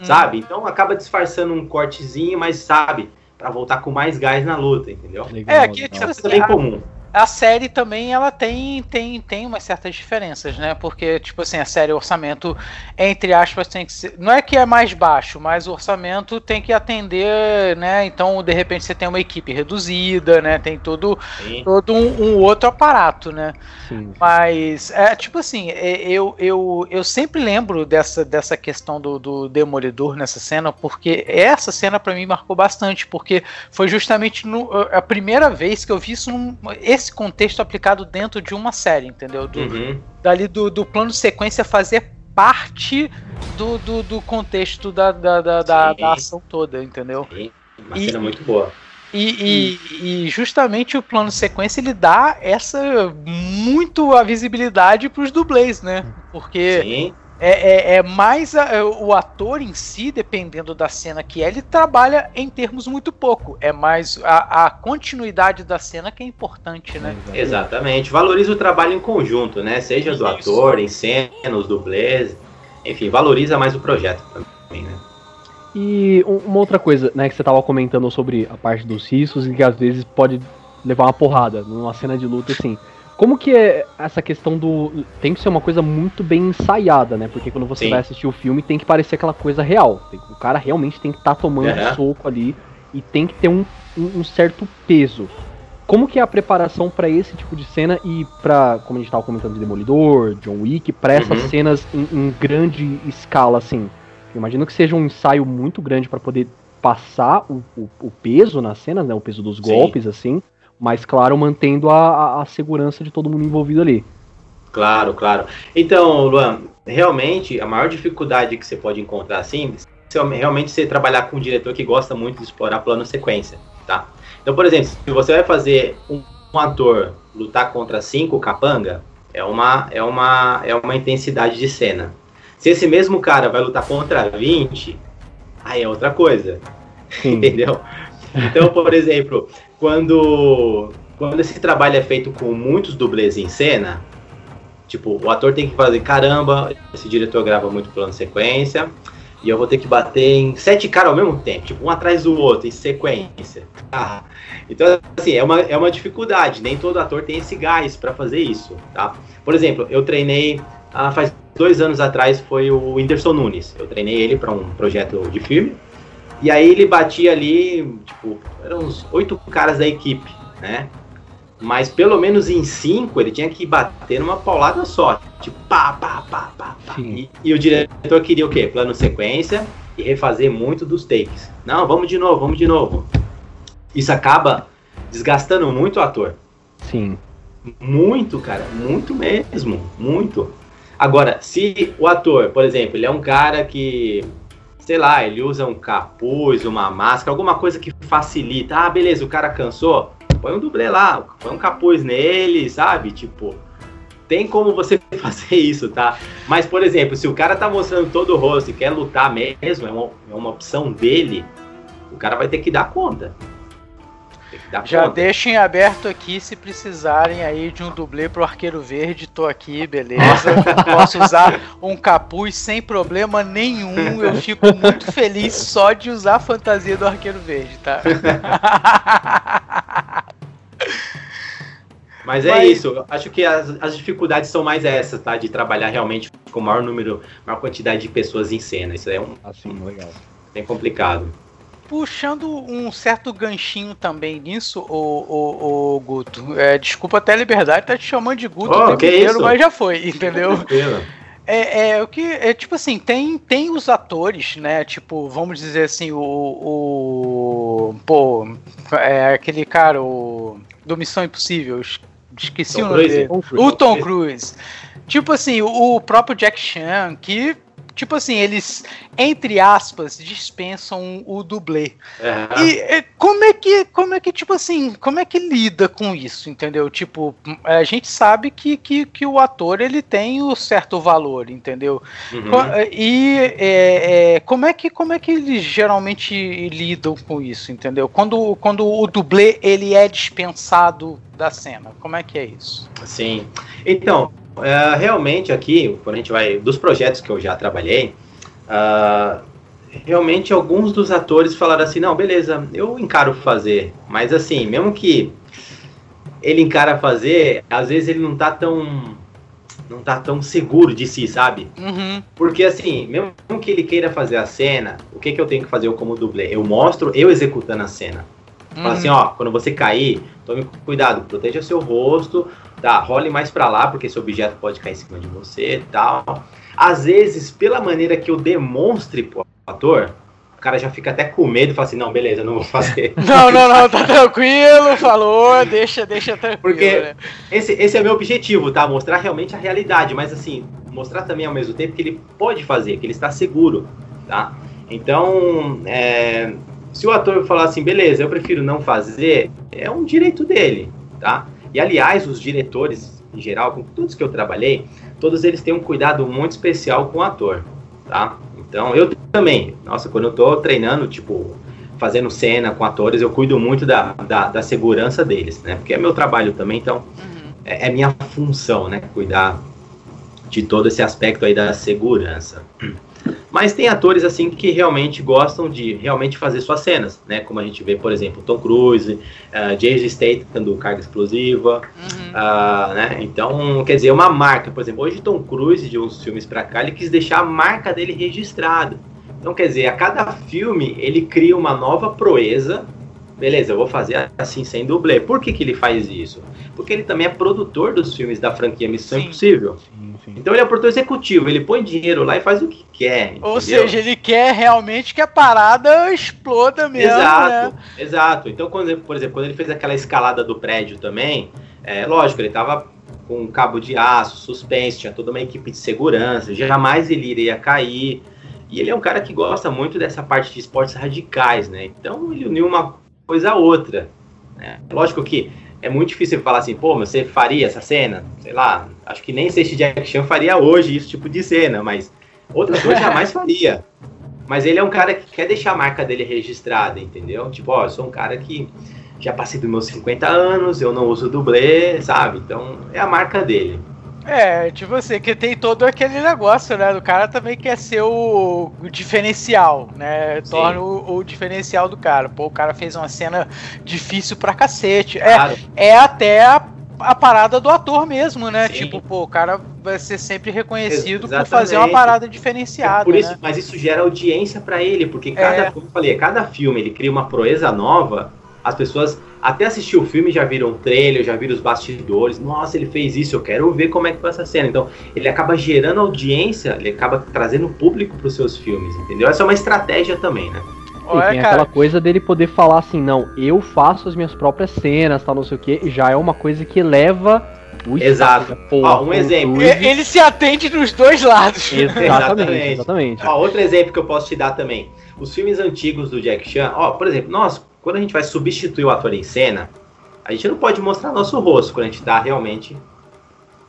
Hum. sabe? Então acaba disfarçando um cortezinho, mas sabe, Pra voltar com mais gás na luta, entendeu? Legal, É, aqui, legal. tipo Isso é bem comum. A série também ela tem, tem, tem umas certas diferenças, né? Porque, tipo assim, a série, o orçamento, entre aspas, tem que ser. Não é que é mais baixo, mas o orçamento tem que atender, né? Então, de repente, você tem uma equipe reduzida, né? Tem todo, todo um, um, outro aparato, né? Sim. Mas, é tipo assim, é, eu, eu, eu sempre lembro dessa, dessa questão do, do Demolidor nessa cena, porque essa cena para mim marcou bastante, porque foi justamente no, a primeira vez que eu vi isso num, esse contexto aplicado dentro de uma série, entendeu? Do, uhum. Dali do, do plano de sequência fazer parte do, do, do contexto da, da, da, da, da ação toda, entendeu? Sim. Uma e, cena muito boa. E, e, e, justamente o plano sequência ele dá essa muito a visibilidade para os dublês, né? Porque Sim é, é, é mais a, é, o ator em si, dependendo da cena que é, ele trabalha em termos muito pouco. É mais a, a continuidade da cena que é importante, né? Exatamente. Valoriza o trabalho em conjunto, né? Seja do Isso. ator, em cena, os dublês. Enfim, valoriza mais o projeto também, né? E uma outra coisa, né, que você tava comentando sobre a parte dos riscos e que às vezes pode levar uma porrada numa cena de luta, assim. Como que é essa questão do. Tem que ser uma coisa muito bem ensaiada, né? Porque quando você Sim. vai assistir o filme tem que parecer aquela coisa real. O cara realmente tem que estar tá tomando é. soco ali e tem que ter um, um, certo peso. Como que é a preparação para esse tipo de cena e para, como a gente estava comentando de Demolidor, John Wick, para essas uhum. cenas em, em, grande escala, assim? Eu imagino que seja um ensaio muito grande para poder passar o, o, o, peso nas cenas, né? O peso dos golpes, Sim. assim mas claro, mantendo a, a, segurança de todo mundo envolvido ali. Claro, claro. Então, Luan, realmente a maior dificuldade que você pode encontrar assim, é realmente você trabalhar com um diretor que gosta muito de explorar plano sequência, tá? Então, por exemplo, se você vai fazer um, um ator lutar contra cinco capanga, é uma, é uma, é uma intensidade de cena. Se esse mesmo cara vai lutar contra 20, aí é outra coisa. Entendeu? Então, por exemplo, quando, quando esse trabalho é feito com muitos dublês em cena, tipo, o ator tem que fazer, caramba, esse diretor grava muito plano sequência, e eu vou ter que bater em sete caras ao mesmo tempo, tipo, um atrás do outro, em sequência. Ah, então, assim, é uma, é uma dificuldade, nem todo ator tem esse gás para fazer isso, tá? Por exemplo, eu treinei, ah, faz dois anos atrás, foi o Whindersson Nunes, eu treinei ele para um projeto de filme, e aí ele batia ali, tipo, eram uns oito caras da equipe, né? Mas pelo menos em cinco ele tinha que bater numa paulada só. Tipo, pá, pá, pá, pá, pá. E, e, o diretor queria o quê? Plano sequência e refazer muito dos takes. Não, vamos de novo, vamos de novo. Isso acaba desgastando muito o ator. Sim. Muito, cara, muito mesmo, muito. Agora, se o ator, por exemplo, ele é um cara que sei lá, ele usa um capuz, uma máscara, alguma coisa que facilita. Ah, beleza, o cara cansou, põe um dublê lá, põe um capuz nele, sabe? Tipo, tem como você fazer isso, tá? Mas, por exemplo, se o cara tá mostrando todo o rosto e quer lutar mesmo, é uma, é uma opção dele, o cara vai ter que dar conta. Já conta. deixem aberto aqui se precisarem aí de um dublê pro Arqueiro Verde, tô aqui, beleza. Posso usar um capuz sem problema nenhum. Eu fico muito feliz só de usar a fantasia do Arqueiro Verde, tá? Mas é Mas... isso, acho que as, as dificuldades são mais essas, tá? De trabalhar realmente com o maior número, maior quantidade de pessoas em cena. Isso é um. Assim, legal. Bem complicado puxando um certo ganchinho também nisso, o, o, o Guto. É, desculpa até a liberdade, tá te chamando de Guto oh, o tempo inteiro, mas já foi, entendeu? É, é, o que é tipo assim, tem, tem os atores, né? Tipo, vamos dizer assim, o. o pô, é aquele cara, o. Do Missão Impossível, esqueci Tom o nome dele. O Tom Cruise. Tipo assim, o próprio Jack Chan, que tipo assim, eles, entre aspas, dispensam o dublê. E como é que, como é que, tipo assim, como é que lida com isso, entendeu? Tipo, a gente sabe que, que, que o ator, ele tem o certo valor, entendeu? Uhum. E é, é, como, é que, como é que eles geralmente lidam com isso, entendeu? Quando, quando o dublê, ele é dispensado da cena, como é que é isso? Sim, então, Uh, realmente aqui, quando a gente vai dos projetos que eu já trabalhei, uh, realmente alguns dos atores falaram assim, não, beleza, eu encaro fazer, mas assim, mesmo que ele encara fazer, às vezes ele não tá tão não tá tão seguro de si, sabe? Uhum. Porque assim, mesmo que ele queira fazer a cena, o que que eu tenho que fazer eu como dublê? Eu mostro eu executando a cena. Fala assim, ó, quando você cair, tome cuidado, proteja seu rosto, tá, role mais pra lá, porque esse objeto pode cair em cima de você e tal. Às vezes, pela maneira que eu demonstre pro ator, o cara já fica até com medo e fala assim, não, beleza, eu não vou fazer. Não, não, não, tá tranquilo, falou, deixa, deixa tranquilo. Porque- né? Esse, esse é meu objetivo, tá? Mostrar realmente a realidade, mas assim, mostrar também ao mesmo tempo que ele pode fazer, que ele está seguro, tá? Então, é, se o ator falar assim, beleza, eu prefiro não fazer, é um direito dele, tá? E aliás, os diretores, em geral, com todos que eu trabalhei, todos eles têm um cuidado muito especial com o ator, tá? Então, eu também, nossa, quando eu tô treinando, tipo, fazendo cena com atores, eu cuido muito da, da, da segurança deles, né? Porque é meu trabalho também, então Uhum. é, é minha função, né? Cuidar de todo esse aspecto aí da segurança. Mas tem atores assim que realmente gostam de realmente fazer suas cenas, né? Como a gente vê, por exemplo, Tom Cruise, uh, Jason Statham do Carga Explosiva, Uhum. ah, né? Então, quer dizer, uma marca, por exemplo, hoje Tom Cruise de uns filmes pra cá, ele quis deixar a marca dele registrada. Então, quer dizer, a cada filme ele cria uma nova proeza. Beleza, eu vou fazer assim sem dublê. Por que, que ele faz isso? Porque ele também é produtor dos filmes da franquia Missão Sim. Impossível. Sim, sim. Então ele é produtor executivo, ele põe dinheiro lá e faz o que quer. Ou entendeu? seja, ele quer realmente que a parada exploda mesmo, Exato, né? exato. Então, quando, por exemplo, quando ele fez aquela escalada do prédio também, é lógico, ele tava com um cabo de aço, suspense, tinha toda uma equipe de segurança, jamais ele iria cair. E ele é um cara que gosta muito dessa parte de esportes radicais, né? Então ele uniu uma coisa a outra. Né? Lógico que é muito difícil falar assim, pô, mas você faria essa cena? Sei lá, acho que nem sei se Jack Chan faria hoje esse tipo de cena, mas outras coisas jamais faria. Mas ele é um cara que quer deixar a marca dele registrada, entendeu? Tipo, ó, eu sou um cara que já passei dos meus 50 anos, eu não uso dublê, sabe? Então é a marca dele. É, tipo assim, que tem todo aquele negócio, né? Do cara também quer ser o, o diferencial, né? Torna o, o diferencial do cara. Pô, o cara fez uma cena difícil pra cacete. É, Claro, é até a, a parada do ator mesmo, né? Sim. Tipo, pô, o cara vai ser sempre reconhecido por fazer uma parada diferenciada, por isso, né? mas isso gera audiência pra ele, porque cada, É. como eu falei, cada filme ele cria uma proeza nova, as pessoas até assistir o filme já viram o trailer, já viram os bastidores, nossa, ele fez isso, eu quero ver como é que foi essa cena. Então, ele acaba gerando audiência, ele acaba trazendo público pros seus filmes, entendeu? Essa é uma estratégia também, né? E Olha, tem cara, aquela coisa dele poder falar assim, não, eu faço as minhas próprias cenas, tal, não sei o que, já é uma coisa que eleva o Exato. status, pô, Ó, um exemplo. Ele se atende nos dois lados. Exatamente, Exatamente. exatamente. Ó, outro exemplo que eu posso te dar também. Os filmes antigos do Jack Chan, ó, por exemplo, nós, quando a gente vai substituir o ator em cena, a gente não pode mostrar nosso rosto quando a gente tá realmente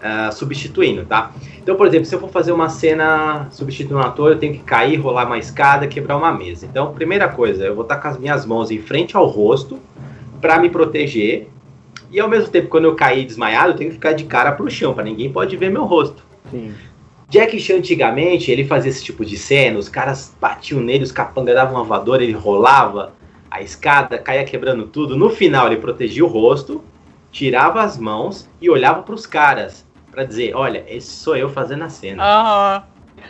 ah, substituindo, tá? Então, por exemplo, se eu for fazer uma cena substituindo um ator, eu tenho que cair, rolar uma escada, quebrar uma mesa. Então, primeira coisa, eu vou estar com as minhas mãos em frente ao rosto para me proteger. E ao mesmo tempo, quando eu cair desmaiado, eu tenho que ficar de cara pro chão, para ninguém pode ver meu rosto. Sim. Jack Chan antigamente, ele fazia esse tipo de cena, os caras batiam nele, os capangas davam uma voadora, ele rolava a escada, caía quebrando tudo. No final, ele protegia o rosto, tirava as mãos e olhava pros caras pra dizer, olha, esse sou eu fazendo a cena,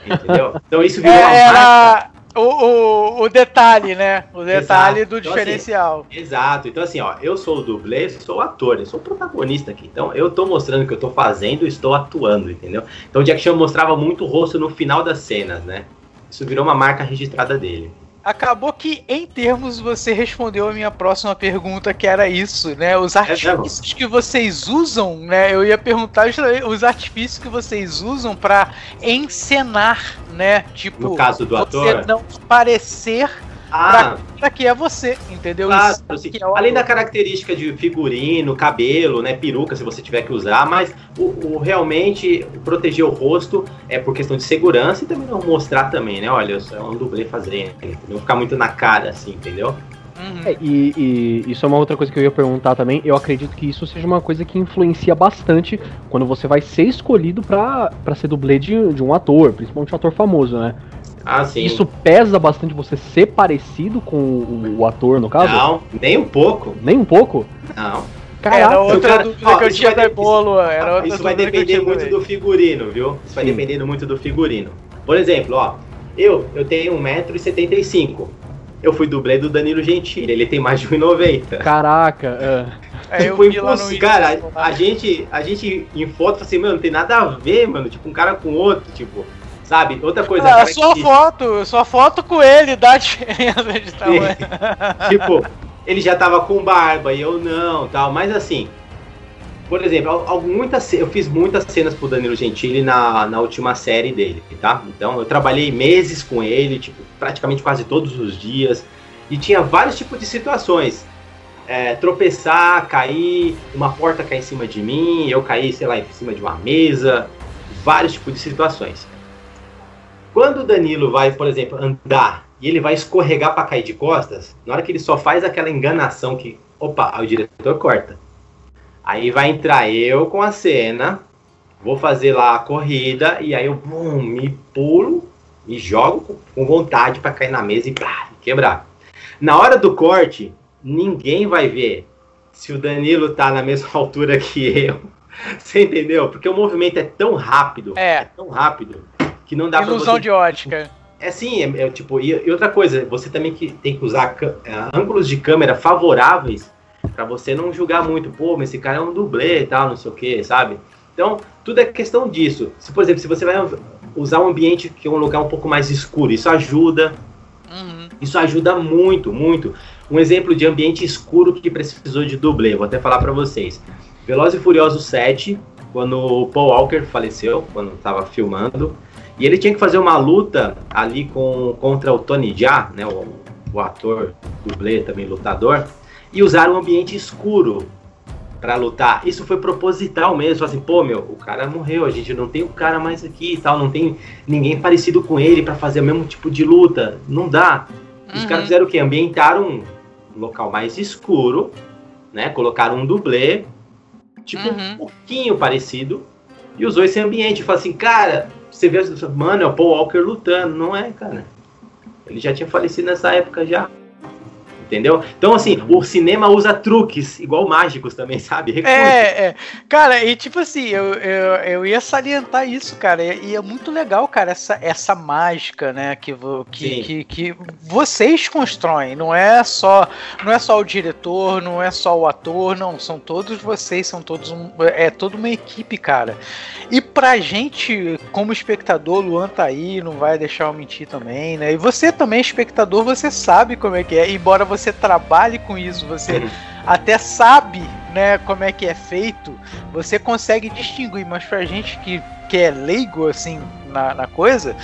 entendeu? Então isso virou É, uma marca. o, o, o detalhe, né? O detalhe Exato. do Então, assim, diferencial. Exato. Então assim, ó, eu sou o dublê, sou o ator, eu sou o protagonista aqui. Então eu tô mostrando o que eu tô fazendo, estou atuando, entendeu? Então o Jack Chan mostrava muito o rosto no final das cenas, né? Isso virou uma marca registrada dele. Acabou que, em termos, você respondeu a minha próxima pergunta, que era isso, né? Os artifícios que vocês usam, né? Eu ia perguntar os artifícios que vocês usam pra encenar, né? Tipo, No caso do você ator. não parecer Ah, pra que é você, entendeu? claro, Isso assim, que é além da característica de figurino, cabelo, né, peruca, se você tiver que usar, mas o, o realmente proteger o rosto é por questão de segurança e também não mostrar também, né? Olha, eu sou um dublê fazendo, não ficar muito na cara, assim, entendeu? Uhum. É, e, e isso é uma outra coisa que eu ia perguntar também. Eu acredito que isso seja uma coisa que influencia bastante quando você vai ser escolhido pra, pra ser dublê de, de um ator, principalmente um ator famoso, né? Ah, sim. Isso pesa bastante você ser parecido com o, o ator, no caso? Não, nem um pouco. Nem um pouco? Não. Era Caraca, outra cara- dúvida ó, que eu isso tinha vai da de- bolo. Era outra Isso vai dúvida que eu depender muito também. do figurino, viu? Isso vai Sim. dependendo muito do figurino. Por exemplo, ó, eu, eu tenho 1,75m. Eu fui dublê do Danilo Gentili, ele tem mais de 1,90m. caraca. É, eu Tipo, impossível. Insta, cara, a gente, a gente em foto fala assim, mano, não tem nada a ver, mano. Tipo, um cara com outro, tipo, sabe? Outra coisa, Ah, cara só que- foto, só foto com ele dá diferença de tamanho. tipo, ele já tava com barba e eu não, tal. Mas assim, por exemplo, muitas, eu fiz muitas cenas pro Danilo Gentili na, na última série dele, tá? Então eu trabalhei meses com ele, tipo, praticamente quase todos os dias. E tinha vários tipos de situações. É, tropeçar, cair, uma porta cair em cima de mim, eu cair, sei lá, em cima de uma mesa, vários tipos de situações. Quando o Danilo vai, por exemplo, andar e ele vai escorregar para cair de costas, na hora que ele só faz aquela enganação que, opa, aí o diretor corta. Aí vai entrar eu com a cena, vou fazer lá a corrida e aí eu bum, me pulo, me jogo com- vontade para cair na mesa e pá, quebrar. Na hora do corte, ninguém vai ver se o Danilo tá na mesma altura que eu. Você entendeu? Porque o movimento é tão rápido, É, tão rápido, que não dá ilusão você de ótica. é sim, é, é, tipo, e, e outra coisa, você também que tem que usar é, ângulos de câmera favoráveis pra você não julgar muito, pô, mas esse cara é um dublê e tal, não sei o que, sabe? Então, tudo é questão disso. Se, por exemplo, se você vai usar um ambiente que é um lugar um pouco mais escuro, isso ajuda, Uhum. isso ajuda muito, muito. Um exemplo de ambiente escuro que precisou de dublê, vou até falar pra vocês. Velozes e Furiosos 7, quando o Paul Walker faleceu, quando estava filmando, e ele tinha que fazer uma luta ali com, contra o Tony Jaa, né, o, o ator, dublê, também lutador, e usaram um ambiente escuro para lutar. Isso foi proposital mesmo, assim, pô, meu, o cara morreu, a gente não tem o cara mais aqui e tal, não tem ninguém parecido com ele para fazer o mesmo tipo de luta, não dá. Os Uhum. caras fizeram o quê? Ambientaram um local mais escuro, né? Colocaram um dublê, tipo Uhum. um pouquinho parecido, e usou esse ambiente. Fala assim, cara, você vê, mano, é o Paul Walker lutando. Não é, cara. Ele já tinha falecido nessa época já. Entendeu? Então, assim, o cinema usa truques, igual mágicos também, sabe? Recursos. É, é. Cara, e tipo assim, eu, eu, eu ia salientar isso, cara. E, e é muito legal, cara, essa, essa mágica, né, que, que, que, que vocês constroem. Não é só não é só o diretor, não é só o ator, não. São todos vocês, são todos um, é toda uma equipe, cara. E pra gente, como espectador, Luan tá aí, não vai deixar eu mentir também, né? E você também, espectador, você sabe como é que é. Embora você trabalhe com isso, você até sabe, né, como é que é feito, você consegue distinguir, mas pra gente que, que é leigo, assim, na, na coisa,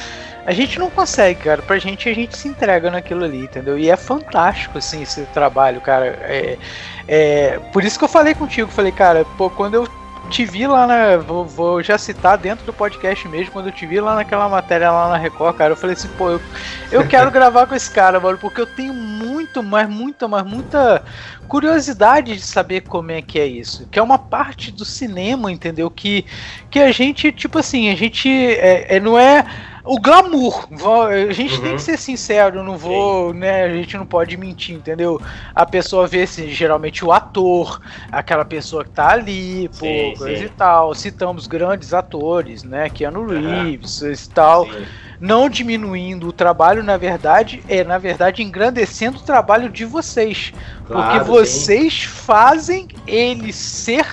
a gente não consegue, cara. Pra gente, a gente se entrega naquilo ali, entendeu? E é fantástico, assim, esse trabalho, cara. É, é, por isso que eu falei contigo, falei, cara, pô, quando eu te vi lá na. Vou, vou já citar dentro do podcast mesmo, quando eu te vi lá naquela matéria lá na Record, cara, eu falei assim, pô, eu, eu quero gravar com esse cara, mano, porque eu tenho muito, mas muita, mas muita curiosidade de saber como é que é isso. Que é uma parte do cinema, entendeu? Que, que a gente, tipo assim, a gente é, é- não é o glamour. A gente tem Uhum. que ser sincero, não vou, né? A gente não pode mentir, entendeu? A pessoa vê assim, geralmente o ator, aquela pessoa que tá ali, pô, Sim, coisa sim. e tal. Citamos grandes atores, né? Keanu. Reeves e tal Sim. não diminuindo o trabalho, na verdade, é na verdade engrandecendo o trabalho de vocês. Claro, porque sim. vocês fazem eles ser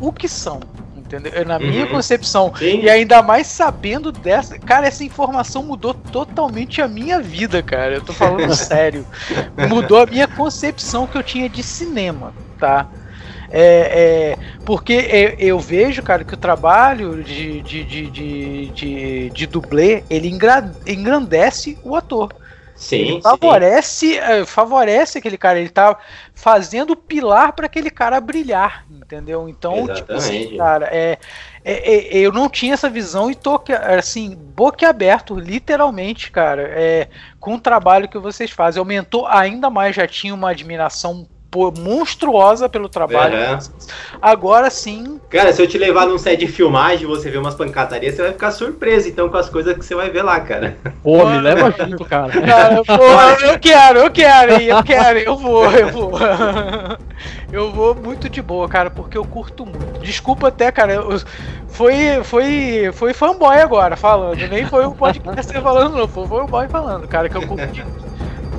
o que são. Entendeu? Na minha Uhum. concepção. Sim. E ainda mais sabendo dessa. Cara, essa informação mudou totalmente a minha vida, cara. Eu tô falando sério. Mudou a minha concepção que eu tinha de cinema, tá? É, é, porque é, eu vejo, cara, que o trabalho de, de, de, de, de, de dublê ele engra- engrandece o ator. Sim, Ele sim. favorece, eh, favorece aquele cara, ele tá fazendo pilar para aquele cara brilhar, entendeu? Então, tipo assim, Exatamente. cara, é, é- é- eu não tinha essa visão e tô assim, boquiaberto, literalmente, cara, é, com o trabalho que vocês fazem. Aumentou ainda mais, já tinha uma admiração monstruosa pelo trabalho. Uhum. Agora sim. Cara, se eu te levar num set de filmagem e você ver umas pancadarias, você vai ficar surpreso então com as coisas que você vai ver lá, cara. Pô, me leva junto, cara. Cara, porra, eu quero, eu quero, eu quero, eu vou, eu vou. Eu vou muito de boa, cara, porque eu curto muito. Desculpa até, cara, eu- foi, foi, foi fanboy agora falando, nem foi o podcast falando, não, foi, o boy falando, cara, que eu curto de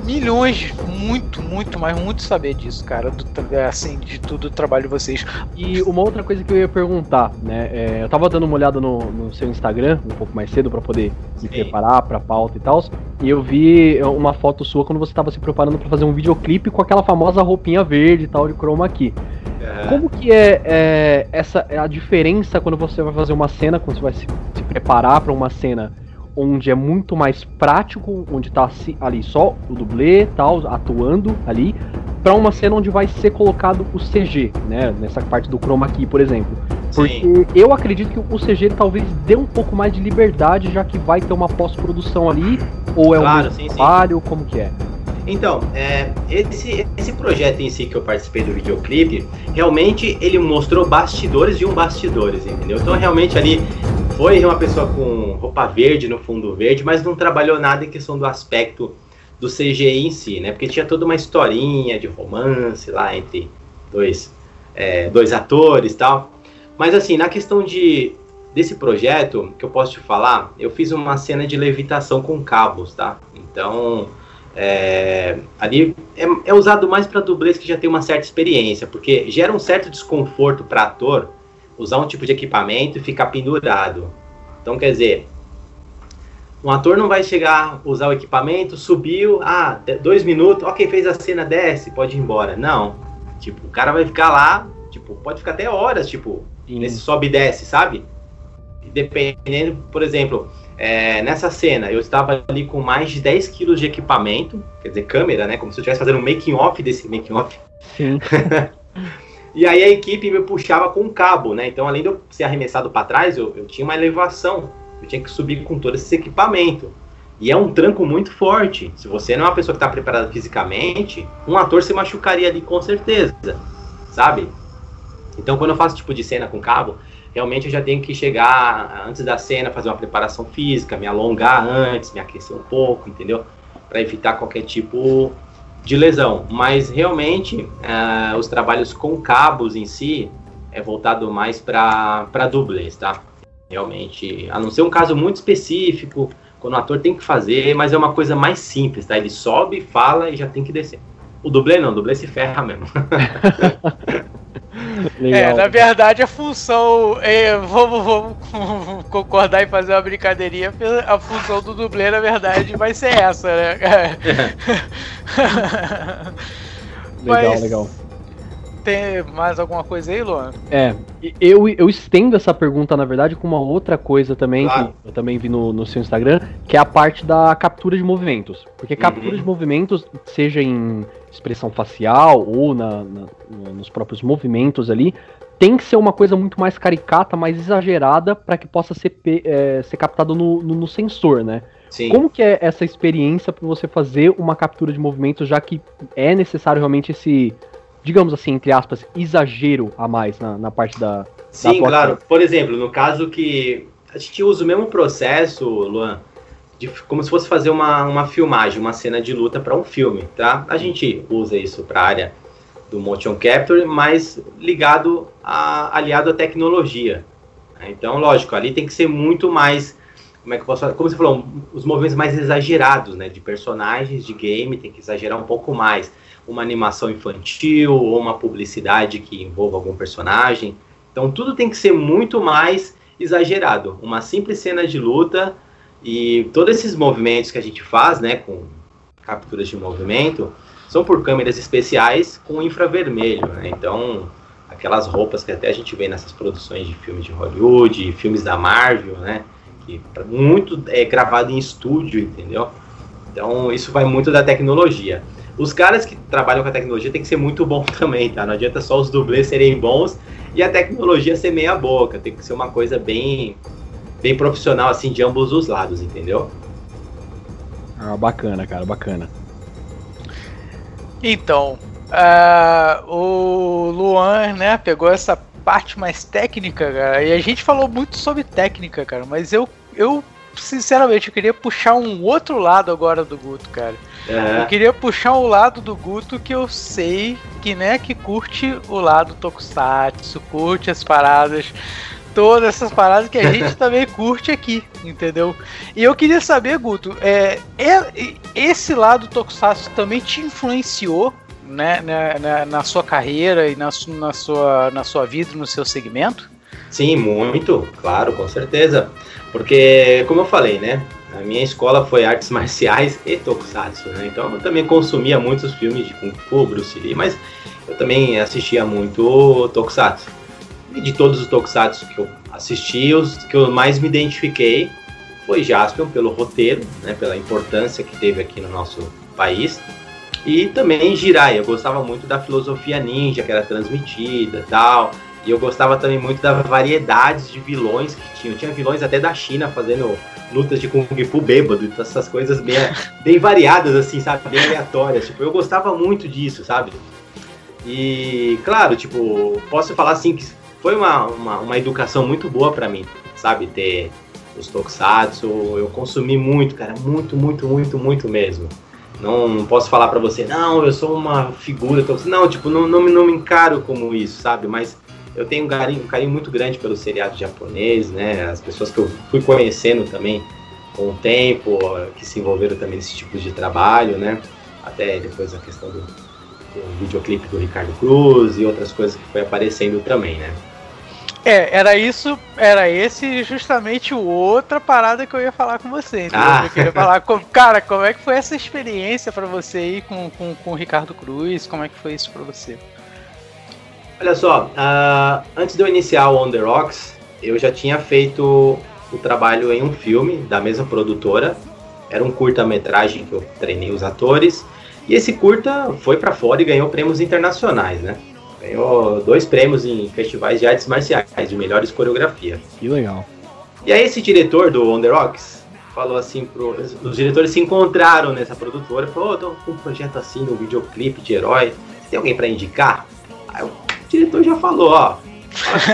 milhões, muito, muito, mas muito saber disso, cara, do, tra- assim, de tudo o trabalho de vocês. E uma outra coisa que eu ia perguntar, né? é, eu tava dando uma olhada no, no seu Instagram um pouco mais cedo pra poder me Sim. preparar pra pauta e tal. E eu vi uma foto sua quando você tava se preparando pra fazer um videoclipe com aquela famosa roupinha verde e tal de chroma key. Uhum. Como que é, é, essa é a diferença quando você vai fazer uma cena, quando você vai se, se preparar pra uma cena onde é muito mais prático, onde tá ali só o dublê tal, atuando ali, pra uma cena onde vai ser colocado o CG, né? Nessa parte do chroma key, por exemplo. Porque Sim. eu acredito que o CG talvez dê um pouco mais de liberdade, já que vai ter uma pós-produção ali, ou é Claro, um sim, sim. trabalho, como que é? Então, é, esse, esse projeto em si que eu participei do videoclipe, realmente ele mostrou bastidores de um bastidores, entendeu? Então realmente ali foi uma pessoa com roupa verde no fundo verde, mas não trabalhou nada em questão do aspecto do CGI em si, né? Porque tinha toda uma historinha de romance lá entre dois, é, dois atores e tal. Mas assim, na questão de desse projeto, que eu posso te falar, eu fiz uma cena de levitação com cabos, tá? Então, é, ali é, é usado mais para dublês que já tem uma certa experiência, porque gera um certo desconforto para ator usar um tipo de equipamento e ficar pendurado. Então, quer dizer, um ator não vai chegar, usar o equipamento, subiu, ah, dois minutos, ok, fez a cena, desce, pode ir embora. Não. Tipo, o cara vai ficar lá, tipo, pode ficar até horas, tipo, nesse sobe e desce, sabe? Dependendo, por exemplo, é, nessa cena eu estava ali com mais de 10 quilos de equipamento, quer dizer, câmera, né? Como se eu estivesse fazendo um making off desse making off. Sim. E aí a equipe me puxava com um cabo, né? Então, além de eu ser arremessado para trás, eu, eu tinha uma elevação. Eu tinha que subir com todo esse equipamento. E é um tranco muito forte. Se você não é uma pessoa que está preparada fisicamente, um ator se machucaria ali com certeza, sabe? Então, quando eu faço tipo de cena com cabo, realmente eu já tenho que chegar antes da cena, fazer uma preparação física, me alongar antes, me aquecer um pouco, entendeu? Para evitar qualquer tipo de lesão. Mas realmente, ah, os trabalhos com cabos em si é voltado mais para dublês, tá? Realmente, a não ser um caso muito específico, quando o ator tem que fazer, mas é uma coisa mais simples, tá? Ele sobe, fala e já tem que descer. O dublê não, o dublê se ferra mesmo. Legal. É, na verdade a função. é, vamos, vamos concordar e fazer uma brincadeirinha. A função do dublê, na verdade, vai ser essa, né? legal, Mas- legal. Tem mais alguma coisa aí, Luan? É, eu, eu estendo essa pergunta, na verdade, com uma outra coisa também, Claro. que eu também vi no, no seu Instagram, que é a parte da captura de movimentos. Porque captura Uhum. de movimentos, seja em expressão facial ou na, na- no- nos próprios movimentos ali, tem que ser uma coisa muito mais caricata, mais exagerada, para que possa ser, é, ser captado no, no- no sensor, né? Sim. Como que é essa experiência para você fazer uma captura de movimento, já que é necessário realmente esse, digamos assim, entre aspas, exagero a mais na, na parte da. Sim, atuação. claro. Por exemplo, no caso que a gente usa o mesmo processo, Luan, de, como se fosse fazer uma, uma filmagem, uma cena de luta para um filme, tá? A gente usa isso para a área do motion capture, mas ligado a, aliado à tecnologia. né? Então, lógico, ali tem que ser muito mais, como é que eu posso falar? Como você falou, os movimentos mais exagerados, né? De personagens de game, tem que exagerar um pouco mais. Uma animação infantil ou uma publicidade que envolva algum personagem. Então tudo tem que ser muito mais exagerado. Uma simples cena de luta e todos esses movimentos que a gente faz, né, com capturas de movimento, são por câmeras especiais com infravermelho, né? Então aquelas roupas que até a gente vê nessas produções de filmes de Hollywood, filmes da Marvel, né, que muito é gravado em estúdio, entendeu? Então isso vai muito da tecnologia. Os caras que trabalham com a tecnologia tem que ser muito bom também, tá? Não adianta só os dublês serem bons e a tecnologia ser meia boca. Tem que ser uma coisa bem, bem profissional, assim, de ambos os lados, entendeu? Ah, bacana, cara, bacana. Então, uh, o Luan, né, pegou essa parte mais técnica, cara, e a gente falou muito sobre técnica, cara, mas eu, eu sinceramente, eu queria puxar um outro lado agora do Guto, cara. É. Eu queria puxar o lado do Guto que eu sei que, né, que curte o lado Tokusatsu, curte as paradas todas essas paradas que a gente também curte aqui, entendeu? E eu queria saber, Guto, é, é esse lado Tokusatsu também te influenciou né, na, na, na, sua carreira e na, na, sua, na sua vida, no seu segmento? Sim, muito, claro, com certeza. Porque, como eu falei, né? A minha escola foi artes marciais e tokusatsu, né? Então eu também consumia muitos filmes de Kung Fu, Bruce Lee, mas eu também assistia muito tokusatsu. De todos os tokusatsu que eu assisti, os que eu mais me identifiquei foi Jaspion pelo roteiro, né, pela importância que teve aqui no nosso país. E também Jirai, eu gostava muito da filosofia ninja que era transmitida tal. E eu gostava também muito das variedades de vilões que tinham. Tinha vilões até da China fazendo lutas de Kung Fu bêbado, essas coisas bem, bem variadas, assim, sabe? Bem aleatórias. Tipo, eu gostava muito disso, sabe? E, claro, tipo, posso falar assim que foi uma, uma, uma educação muito boa para mim, sabe? Ter os tokusatsu, eu consumi muito, cara, muito, muito, muito, muito mesmo. Não posso falar para você, não, eu sou uma figura, não, tipo, não, não, não me encaro como isso, sabe? Mas eu tenho um carinho, um carinho muito grande pelo seriado japonês, né? As pessoas que eu fui conhecendo também com o tempo, que se envolveram também nesse tipo de trabalho, né? Até depois a questão do, do videoclipe do Ricardo Cruz e outras coisas que foi aparecendo também, né? É, era isso, era esse justamente outra parada que eu ia falar com você. Ah. Eu queria falar, com, cara, como é que foi essa experiência para você ir com, com, com o Ricardo Cruz? Como é que foi isso para você? Olha só, uh, antes de eu iniciar o On The Rocks, eu já tinha feito o trabalho em um filme da mesma produtora. Era um curta-metragem que eu treinei os atores. E esse curta foi para fora e ganhou prêmios internacionais, né? Ganhou dois prêmios em festivais de artes marciais, de melhores coreografia. Que legal. E aí esse diretor do On The Rocks falou assim, pro, os diretores se encontraram nessa produtora, falou, oh, tô com um projeto assim, um videoclipe de herói, tem alguém para indicar? Aí o diretor já falou, ó,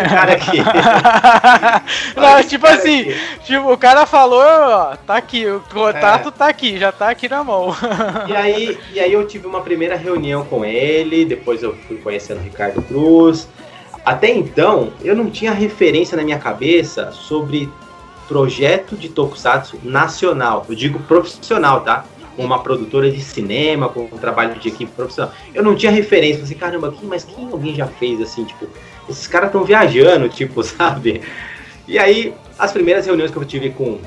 cara aqui. Não, tipo assim, aqui. tipo, o cara falou, ó, tá aqui, o contato é. tá aqui, já tá aqui na mão. E aí, e aí eu tive uma primeira reunião com ele, depois eu fui conhecendo o Ricardo Cruz. Até então, eu não tinha referência na minha cabeça sobre projeto de tokusatsu nacional. Eu digo profissional, tá? Com uma produtora de cinema, com um trabalho de equipe profissional. Eu não tinha referência. Falei, caramba, mas quem alguém já fez assim, tipo, esses caras estão viajando, tipo, sabe? E aí, as primeiras reuniões que eu tive com,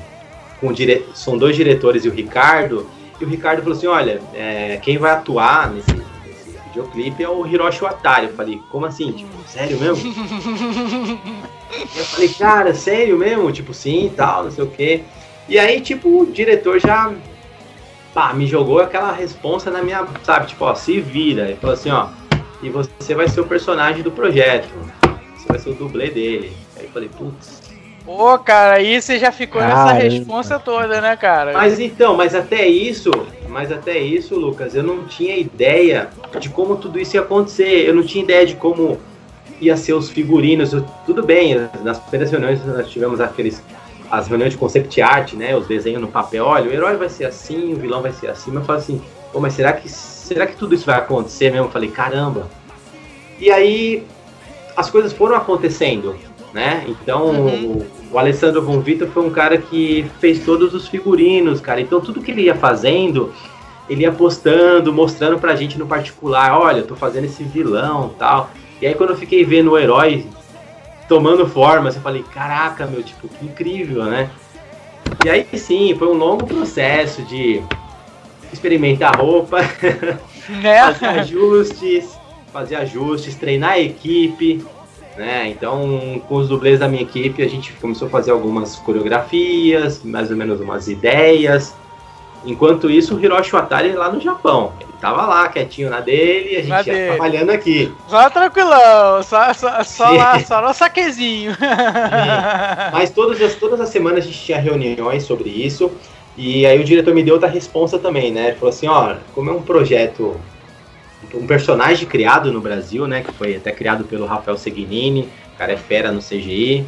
com dire... são dois diretores e o Ricardo, e o Ricardo falou assim, olha, é, quem vai atuar nesse, nesse videoclipe é o Hiroshi Watari. Eu falei, como assim? Tipo, sério mesmo? eu falei, cara, sério mesmo? Tipo, sim, tal, não sei o quê. E aí, tipo, o diretor já pá, me jogou aquela responsa na minha, sabe, tipo, ó, se vira. Ele falou assim, ó, e você vai ser o personagem do projeto. Você vai ser o dublê dele. Aí eu falei, putz. Pô, cara, aí você já ficou nessa resposta toda, né, cara? Mas então, mas até isso, mas até isso, Lucas, eu não tinha ideia de como tudo isso ia acontecer. Eu não tinha ideia de como ia ser os figurinos. Eu, tudo bem, nas primeiras reuniões nós tivemos aqueles as reuniões de concept art, né? Os desenhos no papel. Olha, o herói vai ser assim, o vilão vai ser assim. Mas eu falo assim, pô, mas será que será que tudo isso vai acontecer mesmo? Eu falei, caramba. E aí as coisas foram acontecendo, né? Então uhum. o, o Alessandro Von Vitor foi um cara que fez todos os figurinos, cara. Então tudo que ele ia fazendo, ele ia postando, mostrando pra gente no particular, olha, eu tô fazendo esse vilão tal. E aí quando eu fiquei vendo o herói tomando forma, eu falei, caraca, meu, tipo, que incrível, né? E aí sim, foi um longo processo de experimentar roupa, né? fazer ajustes, fazer ajustes, treinar a equipe, né? Então, com os dublês da minha equipe, a gente começou a fazer algumas coreografias, mais ou menos umas ideias. Enquanto isso, o Hiroshi Watari lá no Japão. Ele tava lá, quietinho na dele, e a gente ia trabalhando aqui. Só tranquilão, só, só, só, lá, só no saquezinho. Mas todas as, todas as semanas a gente tinha reuniões sobre isso. E aí o diretor me deu outra resposta também, né? Ele falou assim, ó, como é um projeto um personagem criado no Brasil, né? Que foi até criado pelo Rafael Seguinini, o cara é fera no CGI.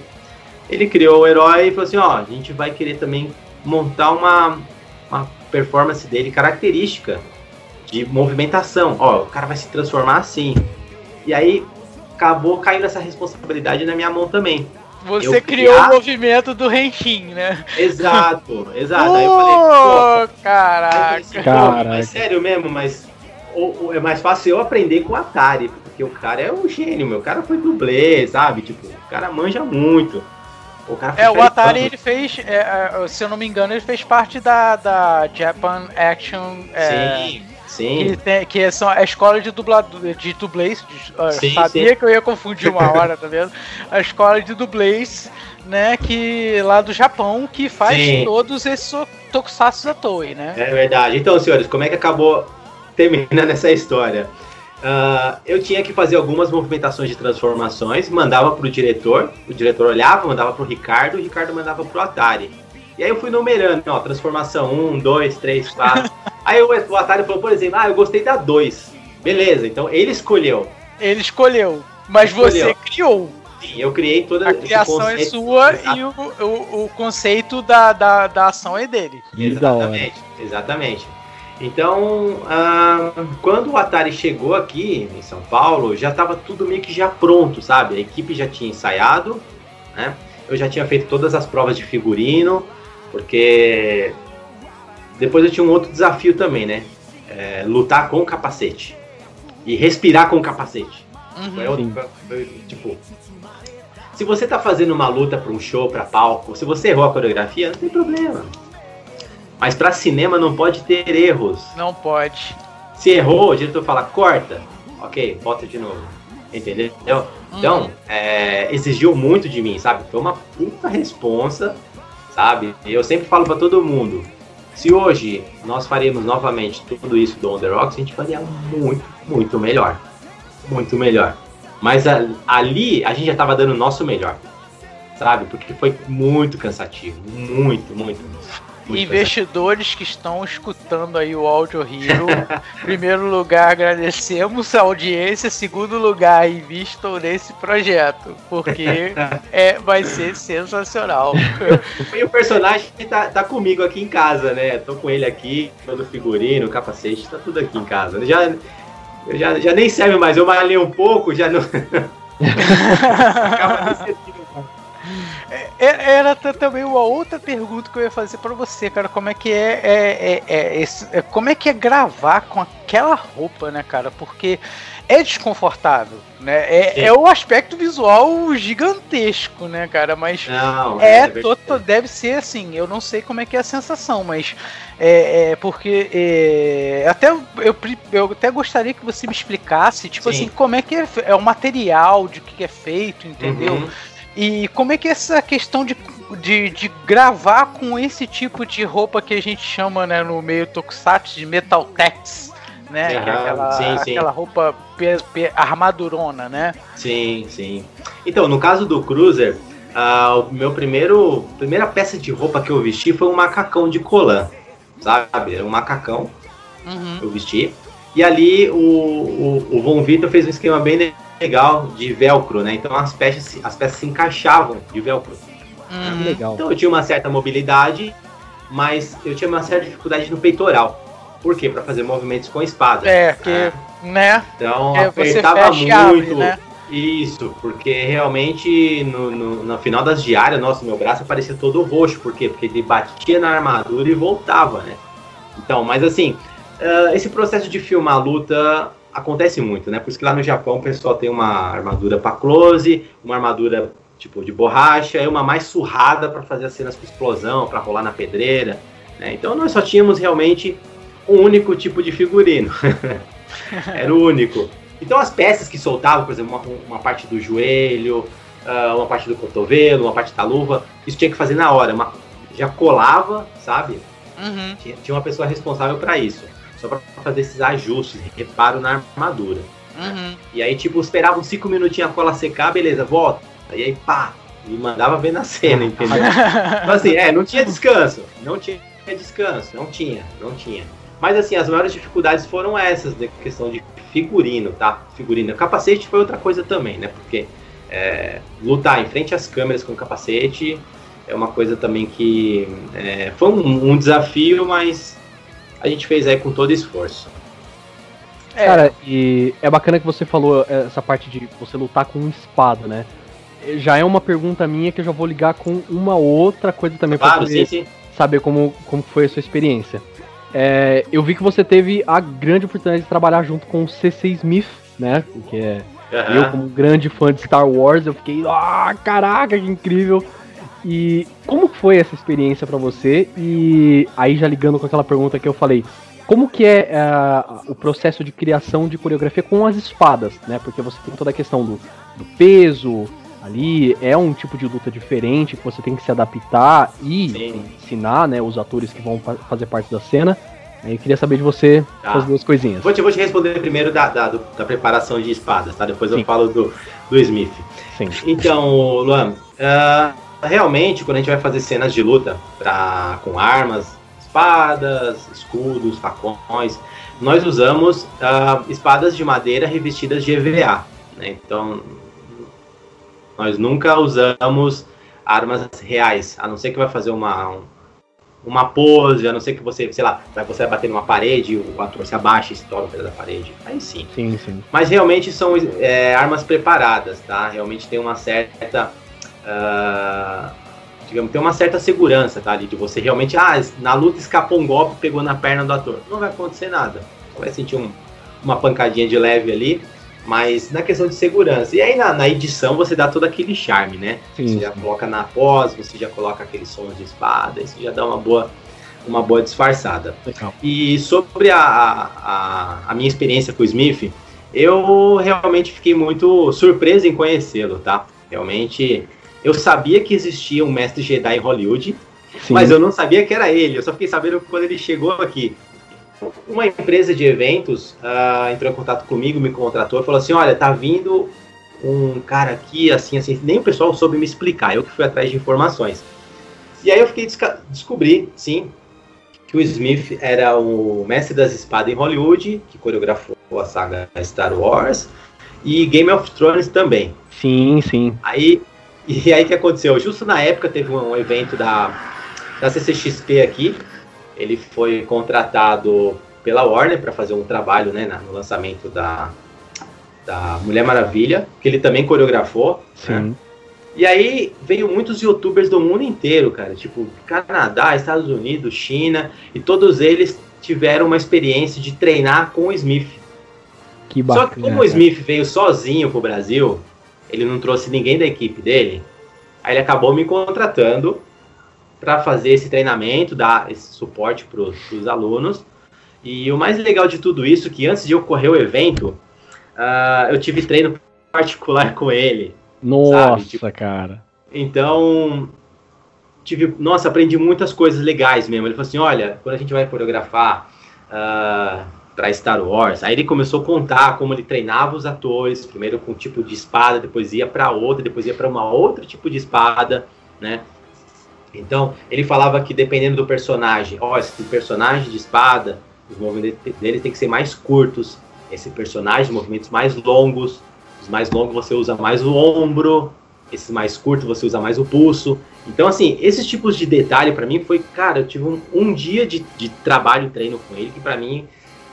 Ele criou o herói e falou assim, ó, a gente vai querer também montar uma, uma performance dele característica de movimentação. Ó, o cara vai se transformar assim. E aí acabou caindo essa responsabilidade na minha mão também. Você Eu criou criar- o movimento do Renshin, né? Exato, exato. Aí eu falei, pô, falei caraca. pô, Caraca. mas sério mesmo, mas o- o- é mais fácil eu aprender com o Atari, porque o cara é um gênio, meu. O cara foi dublê, sabe? Tipo, o cara manja muito. O cara É, o. Atari ele fez, é, é, se eu não me engano, ele fez parte da, da Japan Action. É, Sim, sim. Que, tem, que são a escola de dublador de dublês. de- Sim, sabia sim. que eu ia confundir uma hora, tá vendo? A escola de dublês, né? Que lá do Japão, que faz Sim. todos esses tokusatsu da Toei, né? É verdade. Então, senhores, como é que acabou terminando essa história? Ah, eu tinha que fazer algumas movimentações de transformações, mandava pro diretor, o diretor olhava, mandava pro Ricardo, o Ricardo mandava pro Atari. E aí eu fui numerando, ó, transformação 1, 2, 3, 4. Aí o, o Atari falou, por exemplo, ah, eu gostei da 2. Beleza, então ele escolheu. Ele escolheu, mas você Escolheu. criou. Sim, eu criei toda A criação é sua Exato. e o, o, o conceito da, da, da ação é dele. Exatamente, exatamente. Então, ah, quando o Atari chegou aqui em São Paulo, já estava tudo meio que já pronto, sabe? A equipe já tinha ensaiado, né? Eu já tinha feito todas as provas de figurino, porque depois eu tinha um outro desafio também, né? É, lutar com o capacete e respirar com o capacete. Uhum. Foi outro- Sim. foi- foi, tipo, se você tá fazendo uma luta para um show, para palco, se você errou a coreografia, não tem problema. Mas para cinema não pode ter erros. Não pode. Se errou, o diretor fala corta, ok, bota de novo. Entendeu? Então, Uhum. é, exigiu muito de mim, sabe? Foi uma puta responsa, sabe? E eu sempre falo para todo mundo: se hoje nós faremos novamente tudo isso do On The Rocks, a gente faria muito, muito melhor. Muito melhor. Mas a- ali a gente já tava dando o nosso melhor, sabe? Porque foi muito cansativo. Muito, muito. Muito Investidores que estão escutando aí o Audio Hero, primeiro lugar, agradecemos a audiência. Segundo lugar, invistam nesse projeto, porque é, vai ser sensacional. E o personagem tá, tá comigo aqui em casa, né? Tô com ele aqui, todo figurino, capacete, tá tudo aqui em casa. Já, já, já nem serve mais, eu malhei um pouco, já não. Acaba decidindo. É- Era também uma outra pergunta que eu ia fazer pra você, cara. Como é que é, é- é- é é- como é que é gravar com aquela roupa, né, cara? Porque é desconfortável, né? É, é o aspecto visual gigantesco, né, cara? Mas Não, É, toto, deve ser assim. Eu não sei como é que é a sensação, mas é, é porque é, até eu, eu até gostaria que você me explicasse, tipo Sim. assim, como é que é, é o material, de que é feito, entendeu? Uhum. E como é que é essa questão de, de, de gravar com esse tipo de roupa que a gente chama, né, no meio tokusatsu de metal tex, né? Aham, aquela, sim, sim. aquela roupa armadurona, né? Sim, sim. Então, no caso do Cruiser, ah, o meu primeiro. primeira peça de roupa que eu vesti foi um macacão de colã. Sabe? Era um macacão Uhum. que eu vesti. E ali o, o, o Von Vitor fez um esquema bem legal de velcro, né? Então as peças, se- as peças se encaixavam de velcro. Uhum. Legal. Então eu tinha uma certa mobilidade, mas eu tinha uma certa dificuldade no peitoral. Por quê? Para fazer movimentos com espada. É, que, né? Então É, você apertava e abre, muito. né? Isso, porque realmente no, no, no final das diárias, nossa, meu braço parecia todo roxo. Por quê? Porque ele batia na armadura e voltava, né? Então, mas assim, ah, esse processo de filmar a luta acontece muito, né? Por isso que lá no Japão o pessoal tem uma armadura para close, uma armadura tipo de borracha, e uma mais surrada para fazer as cenas com explosão, para rolar na pedreira. né? Então nós só tínhamos realmente um único tipo de figurino. Era o único. Então as peças que soltavam, por exemplo, uma, uma parte do joelho, ah, uma parte do cotovelo, uma parte da luva, isso tinha que fazer na hora. uma- já colava, sabe? Uhum. Tinha, tinha uma pessoa responsável para isso. Só para fazer esses ajustes, reparo na armadura. Uhum. E aí, tipo, esperava uns 5 minutinhos a cola secar, beleza, volta. E aí, pá, e mandava ver na cena, entendeu? Então, assim, é, não tinha descanso. Não tinha descanso, não tinha, não tinha. Mas, assim, as maiores dificuldades foram essas, da questão de figurino, tá? Figurino. Capacete foi outra coisa também, né? Porque é, lutar em frente às câmeras com capacete é uma coisa também que é, foi um, um, desafio, mas a gente fez aí com todo esforço. É. Cara, e é bacana que você falou essa parte de você lutar com espada, né? Já é uma pergunta minha que eu já vou ligar com uma outra coisa também claro, pra sim, sim. saber como, como foi a sua experiência. É, eu vi que você teve a grande oportunidade de trabalhar junto com o C.C. Smith, né? Que é uhum. eu como grande fã de Star Wars, eu fiquei, ah, caraca, que incrível. E como foi essa experiência para você? E aí já ligando com aquela pergunta que eu falei, como que é uh, o processo de criação de coreografia com as espadas, né? Porque você tem toda a questão do, do peso ali, é um tipo de luta diferente que você tem que se adaptar e ensinar, né, os atores que vão fazer parte da cena. Eu queria saber de você tá. as duas coisinhas. Vou te, vou te responder primeiro da, da, da preparação de espadas, tá? Depois Sim. eu falo do, do Smith. Sim. Então, Luan, uh, realmente, quando a gente vai fazer cenas de luta pra, com armas, espadas, escudos, facões, nós usamos uh, espadas de madeira revestidas de EVA. Né? Então, nós nunca usamos armas reais, a não ser que vai fazer uma, uma pose, a não ser que você, sei lá, você vai bater numa parede, o ator se abaixa e estoura o pedaço da parede. Aí sim. Sim, sim. Mas realmente são é, armas preparadas, tá? Realmente tem uma certa. Uh, digamos, tem uma certa segurança, tá? De você realmente, ah, na luta escapou um golpe, pegou na perna do ator. Não vai acontecer nada. Você vai sentir um, uma pancadinha de leve ali, mas na questão de segurança. E aí na, na edição você dá todo aquele charme, né? Sim, você já coloca na pós, você já coloca aqueles sons de espada, isso já dá uma boa, uma boa disfarçada. Legal. E sobre a, a, a minha experiência com o Smith, eu realmente fiquei muito surpreso em conhecê-lo, tá? Realmente, eu sabia que existia um mestre Jedi em Hollywood, Sim. mas eu não sabia que era ele. Eu só fiquei sabendo quando ele chegou aqui uma empresa de eventos uh, entrou em contato comigo, me contratou e falou assim: olha, tá vindo um cara aqui, assim, assim, nem o pessoal soube me explicar, eu que fui atrás de informações. E aí eu fiquei descobri, sim, que o Smith era o mestre das espadas em Hollywood, que coreografou a saga Star Wars e Game of Thrones também. Sim, sim. Aí e aí que aconteceu? Justo na época teve um evento da da CCXP aqui, ele foi contratado pela Warner para fazer um trabalho né, no lançamento da, da Mulher Maravilha, que ele também coreografou. Né? E aí veio muitos youtubers do mundo inteiro, cara, tipo Canadá, Estados Unidos, China, e todos eles tiveram uma experiência de treinar com o Smith. Que bacana, Só que como o Smith veio sozinho pro Brasil, ele não trouxe ninguém da equipe dele, aí ele acabou me contratando para fazer esse treinamento, dar esse suporte para os alunos. E o mais legal de tudo isso, que antes de ocorrer o evento, uh, eu tive treino particular com ele. Nossa, tipo, cara. Então, tive, nossa, aprendi muitas coisas legais mesmo. Ele falou assim, olha, quando a gente vai coreografar uh, para Star Wars, aí ele começou a contar como ele treinava os atores, primeiro com um tipo de espada, depois ia para outra, depois ia para uma outro tipo de espada, né? Então, ele falava que dependendo do personagem, ó, esse personagem de espada, os movimentos dele tem que ser mais curtos. Esse personagem, movimentos mais longos. Os mais longos você usa mais o ombro. Esses mais curtos você usa mais o pulso. Então, assim, esses tipos de detalhe para mim foi, cara, eu tive um, um dia de, de trabalho treino com ele que para mim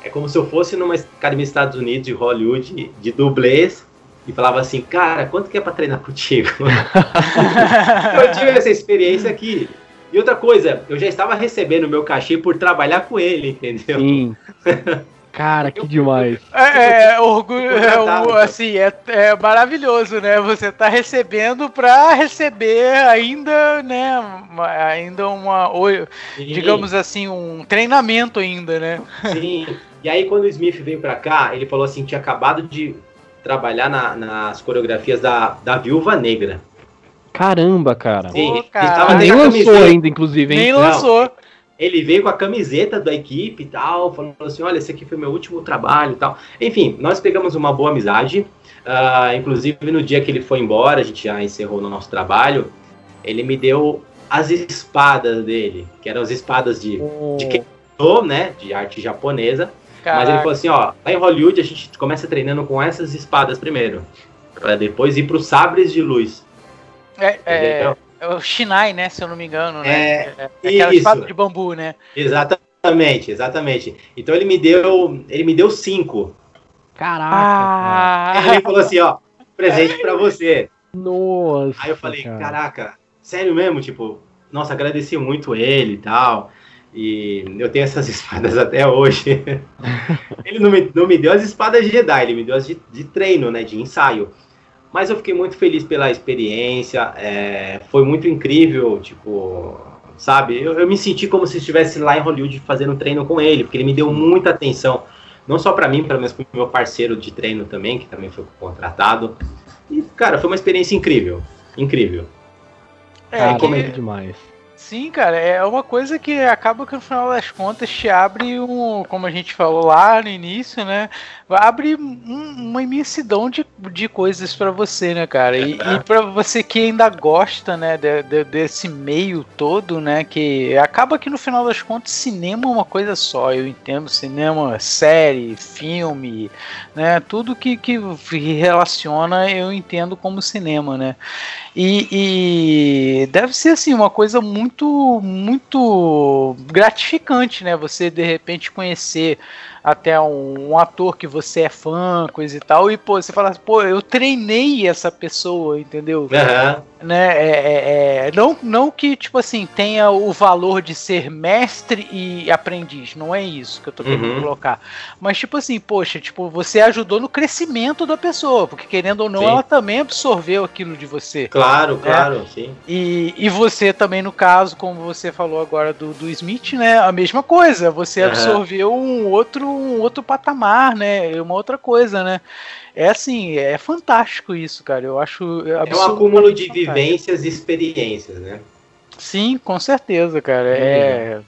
é como se eu fosse numa academia dos Estados Unidos, de Hollywood, de, dublês, e falava assim, cara, quanto que é para treinar contigo? eu tive essa experiência aqui. E outra coisa, eu já estava recebendo meu cachê por trabalhar com ele, entendeu? Sim. Cara, que demais. É, é orgulho, é, assim, é, é, maravilhoso, né? Você tá recebendo para receber ainda, né? Ainda uma, digamos assim, um treinamento ainda, né? Sim. E aí quando o Smith veio para cá, ele falou assim, tinha acabado de trabalhar na, nas coreografias da, da Viúva Negra. Caramba, cara. Sim, Pô, cara. nem lançou ainda, inclusive, hein? Nem lançou. ele veio com a camiseta da equipe e tal, falou assim, olha, esse aqui foi meu último trabalho e tal. Enfim, nós pegamos uma boa amizade, uh, inclusive no dia que ele foi embora, a gente já encerrou no nosso trabalho, ele me deu as espadas dele, que eram as espadas de, oh. de Kendo, né, de arte japonesa, Mas ele Caraca. falou assim, ó, lá em Hollywood a gente começa treinando com essas espadas primeiro. Pra depois ir pros sabres de luz. É, é, é o Shinai, né? Se eu não me engano, né? É, É, aquela isso. espada de bambu, né? Exatamente, exatamente. Então ele me deu. Ele me deu cinco. Caraca, cara. Aí ele falou assim, ó, presente pra você. Nossa. Aí eu falei, cara. caraca, sério mesmo? Tipo, nossa, agradeci muito ele e tal. E eu tenho essas espadas até hoje. ele não me, não me deu as espadas Jedi, ele me deu as de, de treino, né? De ensaio. Mas eu fiquei muito feliz pela experiência. é, foi muito incrível, tipo, sabe? Eu, eu me senti como se estivesse lá em Hollywood fazendo treino com ele, porque ele me deu muita atenção. Não só pra mim, pelo menos pro meu parceiro de treino também, que também foi contratado. E, cara, foi uma experiência incrível. Incrível. É, Cara, que- é demais. Sim, cara, é uma coisa que acaba que no final das contas te abre um, como a gente falou lá no início, né? Abre um- uma imensidão de, de coisas pra você, né, cara? E, e para você que ainda gosta, né, de- de- desse meio todo, né? Que acaba que no final das contas cinema é uma coisa só. Eu entendo cinema, série, filme, né? Tudo que, que relaciona eu entendo como cinema, né? E, e deve ser assim uma coisa muito muito gratificante, né? Você de repente conhecer até um, um ator que você é fã, coisa e tal, e pô, você fala, assim, pô, eu treinei essa pessoa, entendeu? Aham. né? É, é- é- não, não que, tipo assim, tenha o valor de ser mestre e aprendiz. Não é isso que eu tô querendo Uhum. colocar. Mas, tipo assim, poxa, tipo, você ajudou no crescimento da pessoa, porque querendo ou não, Sim. ela também absorveu aquilo de você. Claro, claro, sim. E, e você também, no caso, como você falou agora do, do Smith, né? A mesma coisa. Você Aham. absorveu um outro, um outro patamar, né? Uma outra coisa, né? É assim, é fantástico isso, cara. Eu acho. É um acúmulo de fantástico. vivências e experiências, né? Sim, com certeza, cara. Uhum. É.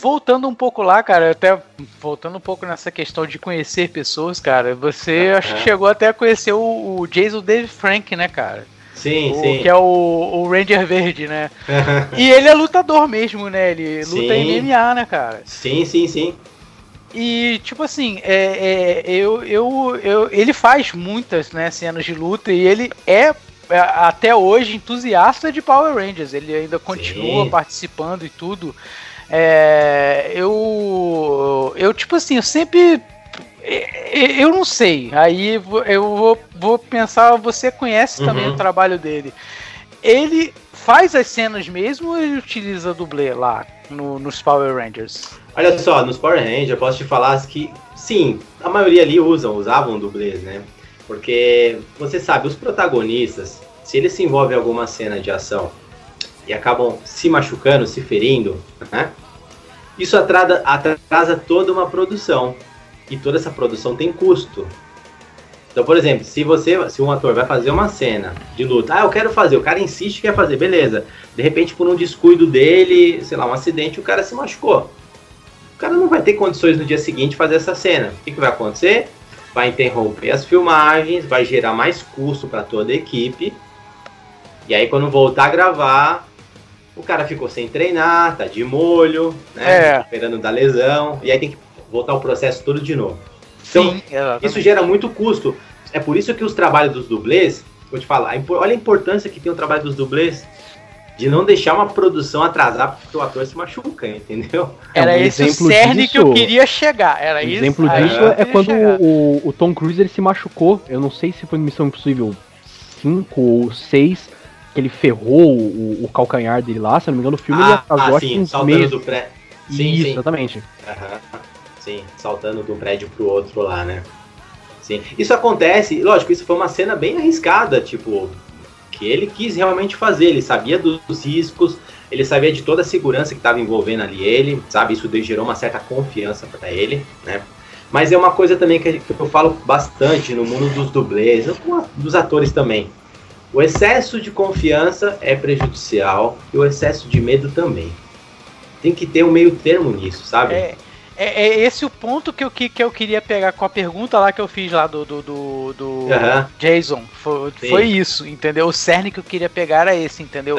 Voltando um pouco lá, cara, até voltando um pouco nessa questão de conhecer pessoas, cara, você que chegou até a conhecer o, o Jason David Frank, né, cara? Sim, O- sim. Que é o, o Ranger Verde, né? E ele é lutador mesmo, né? Ele luta Sim. em MMA, né, cara? sim, sim, sim. E, tipo assim, é, é, eu, eu, eu, ele faz muitas né, cenas de luta e ele é, é, até hoje, entusiasta de Power Rangers. Ele ainda continua Sim. participando e tudo. É, eu, eu, tipo assim, eu sempre. é, Eu não sei. Aí eu vou, vou pensar, você conhece também Uhum. o trabalho dele. Ele faz as cenas mesmo ou ele utiliza dublê lá no- nos Power Rangers? Olha só, nos Power Rangers eu posso te falar que, sim, a maioria ali usam, usavam dublês, né? Porque, você sabe, os protagonistas, se eles se envolvem em alguma cena de ação e acabam se machucando, se ferindo, né? Isso atrasa, atrasa toda uma produção. E toda essa produção tem custo. Então, por exemplo, se você, se um ator vai fazer uma cena de luta, ah, eu quero fazer, o cara insiste que quer fazer, beleza. De repente, por um descuido dele, sei lá, um acidente, o cara se machucou. O cara não vai ter condições no dia seguinte de fazer essa cena. O que, que vai acontecer? Vai interromper as filmagens, vai gerar mais custo para toda a equipe. E aí, quando voltar a gravar, o cara ficou sem treinar, tá de molho, né? É. Esperando da lesão. E aí tem que voltar o processo todo de novo. Então, Sim, isso gera muito custo. É por isso que os trabalhos dos dublês, vou te falar, olha a importância que tem o trabalho dos dublês de não deixar uma produção atrasar porque o ator se machuca, entendeu? Era É, um esse o exemplo cerne que eu disso- queria chegar. Era Um isso. exemplo disso é quando o, o Tom Cruise ele se machucou. Eu não sei se foi no Missão Impossível 5 ou 6, que ele ferrou o, o calcanhar dele lá. Se não me engano, o filme ele ah, atrasou ah, acho que sim, uns saltando meses. do pré. Sim, Isso, sim. exatamente. Sim, saltando de um prédio pro outro lá, né? Sim. Isso acontece, lógico, isso foi uma cena bem arriscada, tipo, que ele quis realmente fazer, ele sabia dos riscos, ele sabia de toda a segurança que estava envolvendo ali ele, sabe? Isso gerou uma certa confiança para ele, né? Mas é uma coisa também que eu falo bastante no mundo dos dublês, dos atores também. O excesso de confiança é prejudicial e o excesso de medo também. Tem que ter um meio termo nisso, sabe? É, é, é esse o ponto que eu, que, que eu queria pegar com a pergunta lá que eu fiz lá do, do, do, do. Jason. Foi, foi isso, entendeu? O cerne que eu queria pegar era esse, entendeu?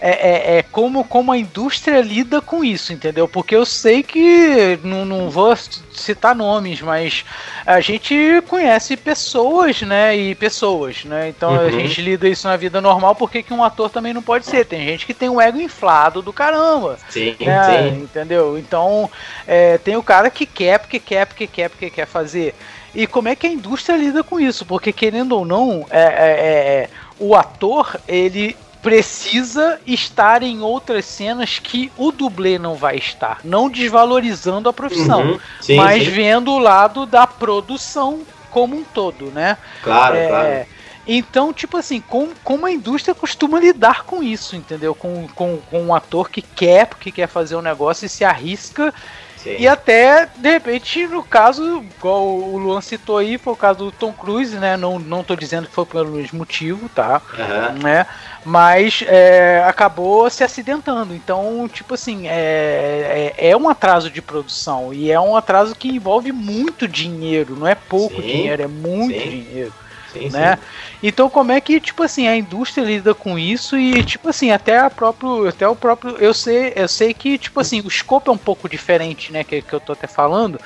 É, é, é como, como a indústria lida com isso, entendeu? Porque eu sei que, não, não vou citar nomes, mas a gente conhece pessoas, né? E pessoas, né? Então a Uhum. gente lida isso na vida normal, porque que um ator também não pode ser? Tem gente que tem um ego inflado do caramba. Sim, né? sim. Entendeu? Então, é, tem o cara que quer, porque quer, porque quer, porque quer fazer. E como é que a indústria lida com isso? Porque, querendo ou não, é, é, é, o ator, ele precisa estar em outras cenas que o dublê não vai estar. Não desvalorizando a profissão, Uhum. Sim, mas sim. vendo o lado da produção como um todo, né? Claro, É, claro. Então, tipo assim, com, como a indústria costuma lidar com isso, entendeu? Com, com, com um ator que quer, porque quer fazer um negócio e se arrisca. Sim. E até, de repente, no caso, igual o Luan citou aí, foi o caso do Tom Cruise, né? Não, não tô dizendo que foi pelo mesmo motivo, tá? Aham. né? Mas é, acabou se acidentando. Então, tipo assim, é, é, é um atraso de produção. E é um atraso que envolve muito dinheiro. Não é pouco Sim, dinheiro, é muito sim. dinheiro Sim, né? sim. Então como é que, tipo assim, a indústria lida com isso e, tipo assim, até a próprio, até o próprio, eu sei, eu sei que, tipo assim, o escopo é um pouco diferente, né, que, que eu tô até falando,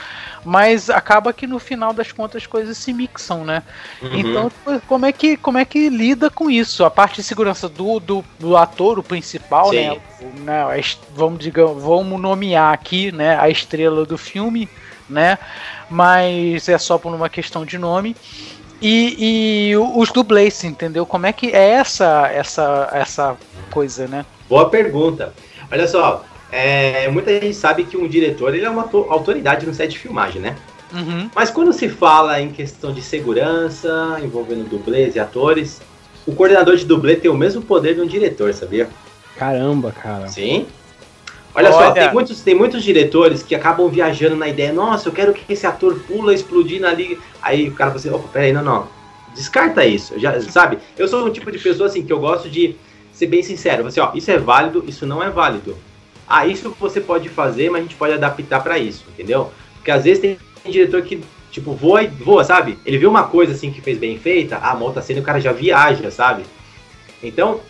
mas acaba que no final das contas as coisas se mixam, né? Uhum. Então, tipo, como é que, como é que lida com isso? A parte de segurança do, do, do ator, o principal, Sim. né, o- né, est- vamos digamos, vamos nomear aqui, né, a estrela do filme, né? Mas é só por uma questão de nome. E, e os dublês, entendeu? Como é que é essa essa essa coisa, né? Boa pergunta. Olha só, é, muita gente sabe que um diretor ele é uma auto- autoridade no set de filmagem, né? Uhum. Mas quando se fala em questão de segurança, envolvendo dublês e atores, o coordenador de dublê tem o mesmo poder de um diretor, sabia? Caramba, cara. Sim. Olha, só, Olha. tem muitos, tem muitos diretores que acabam viajando na ideia, nossa, eu quero que esse ator pula explodindo ali. Aí o cara fala assim, opa, peraí, não, não. Descarta isso. Já, sabe? Eu sou um tipo de pessoa assim que eu gosto de ser bem sincero. Assim, ó, isso é válido, isso não é válido. Ah, isso você pode fazer, mas a gente pode adaptar pra isso, entendeu? Porque às vezes tem diretor que, tipo, voa e voa, sabe? Ele vê uma coisa assim que fez bem feita, ah, outra cena e o cara já viaja, sabe? Então,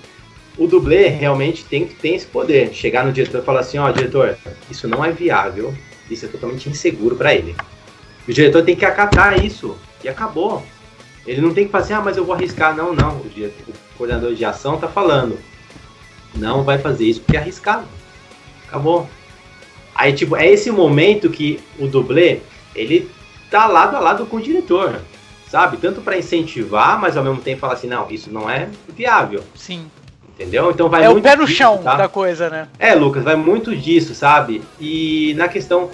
o dublê realmente tem, tem esse poder. Chegar no diretor e falar assim, ó, diretor, isso não é viável, isso é totalmente inseguro pra ele. O diretor tem que acatar isso, e acabou. Ele não tem que fazer, ah, mas eu vou arriscar. Não, não. O, diretor- o coordenador de ação tá falando. Não vai fazer isso porque é arriscado. Acabou. Aí, tipo, é esse momento que o dublê, ele tá lado a lado com o diretor, sabe? Tanto pra incentivar, mas ao mesmo tempo falar assim, não, isso não é viável, Sim. Entendeu? Então vai é o muito pé no disso, chão tá? da coisa, né? É, Lucas, vai muito disso, sabe? E na questão,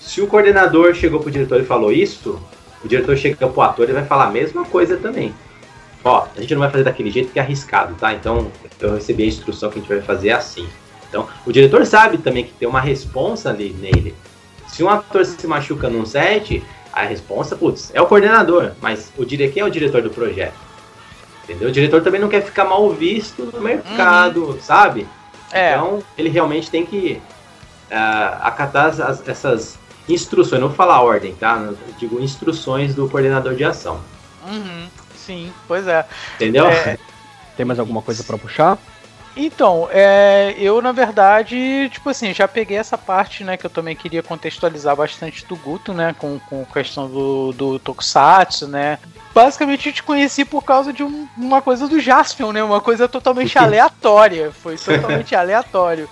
se o coordenador chegou pro diretor e falou isso, o diretor chega pro ator e vai falar a mesma coisa também. Ó, a gente não vai fazer daquele jeito que é arriscado, tá? Então, eu recebi a instrução que a gente vai fazer assim. Então, o diretor sabe também que tem uma responsa ali nele. Se um ator se machuca num set, a responsa, putz, é o coordenador, mas o dire... quem é o diretor do projeto? Entendeu? O diretor também não quer ficar mal visto no mercado, sabe? É. Então, ele realmente tem que ah, acatar as- as- essas instruções, não vou falar ordem, tá? Eu digo instruções do coordenador de ação. Uhum. Sim, pois é. Entendeu? É, Tem mais alguma coisa pra puxar? Então, é, eu na verdade, tipo assim, já peguei essa parte, né, que eu também queria contextualizar bastante do Guto, né, com, com a questão do, do Tokusatsu, né. Basicamente eu te conheci por causa de um- uma coisa do Jaspion, né, uma coisa totalmente aleatória, foi totalmente aleatório.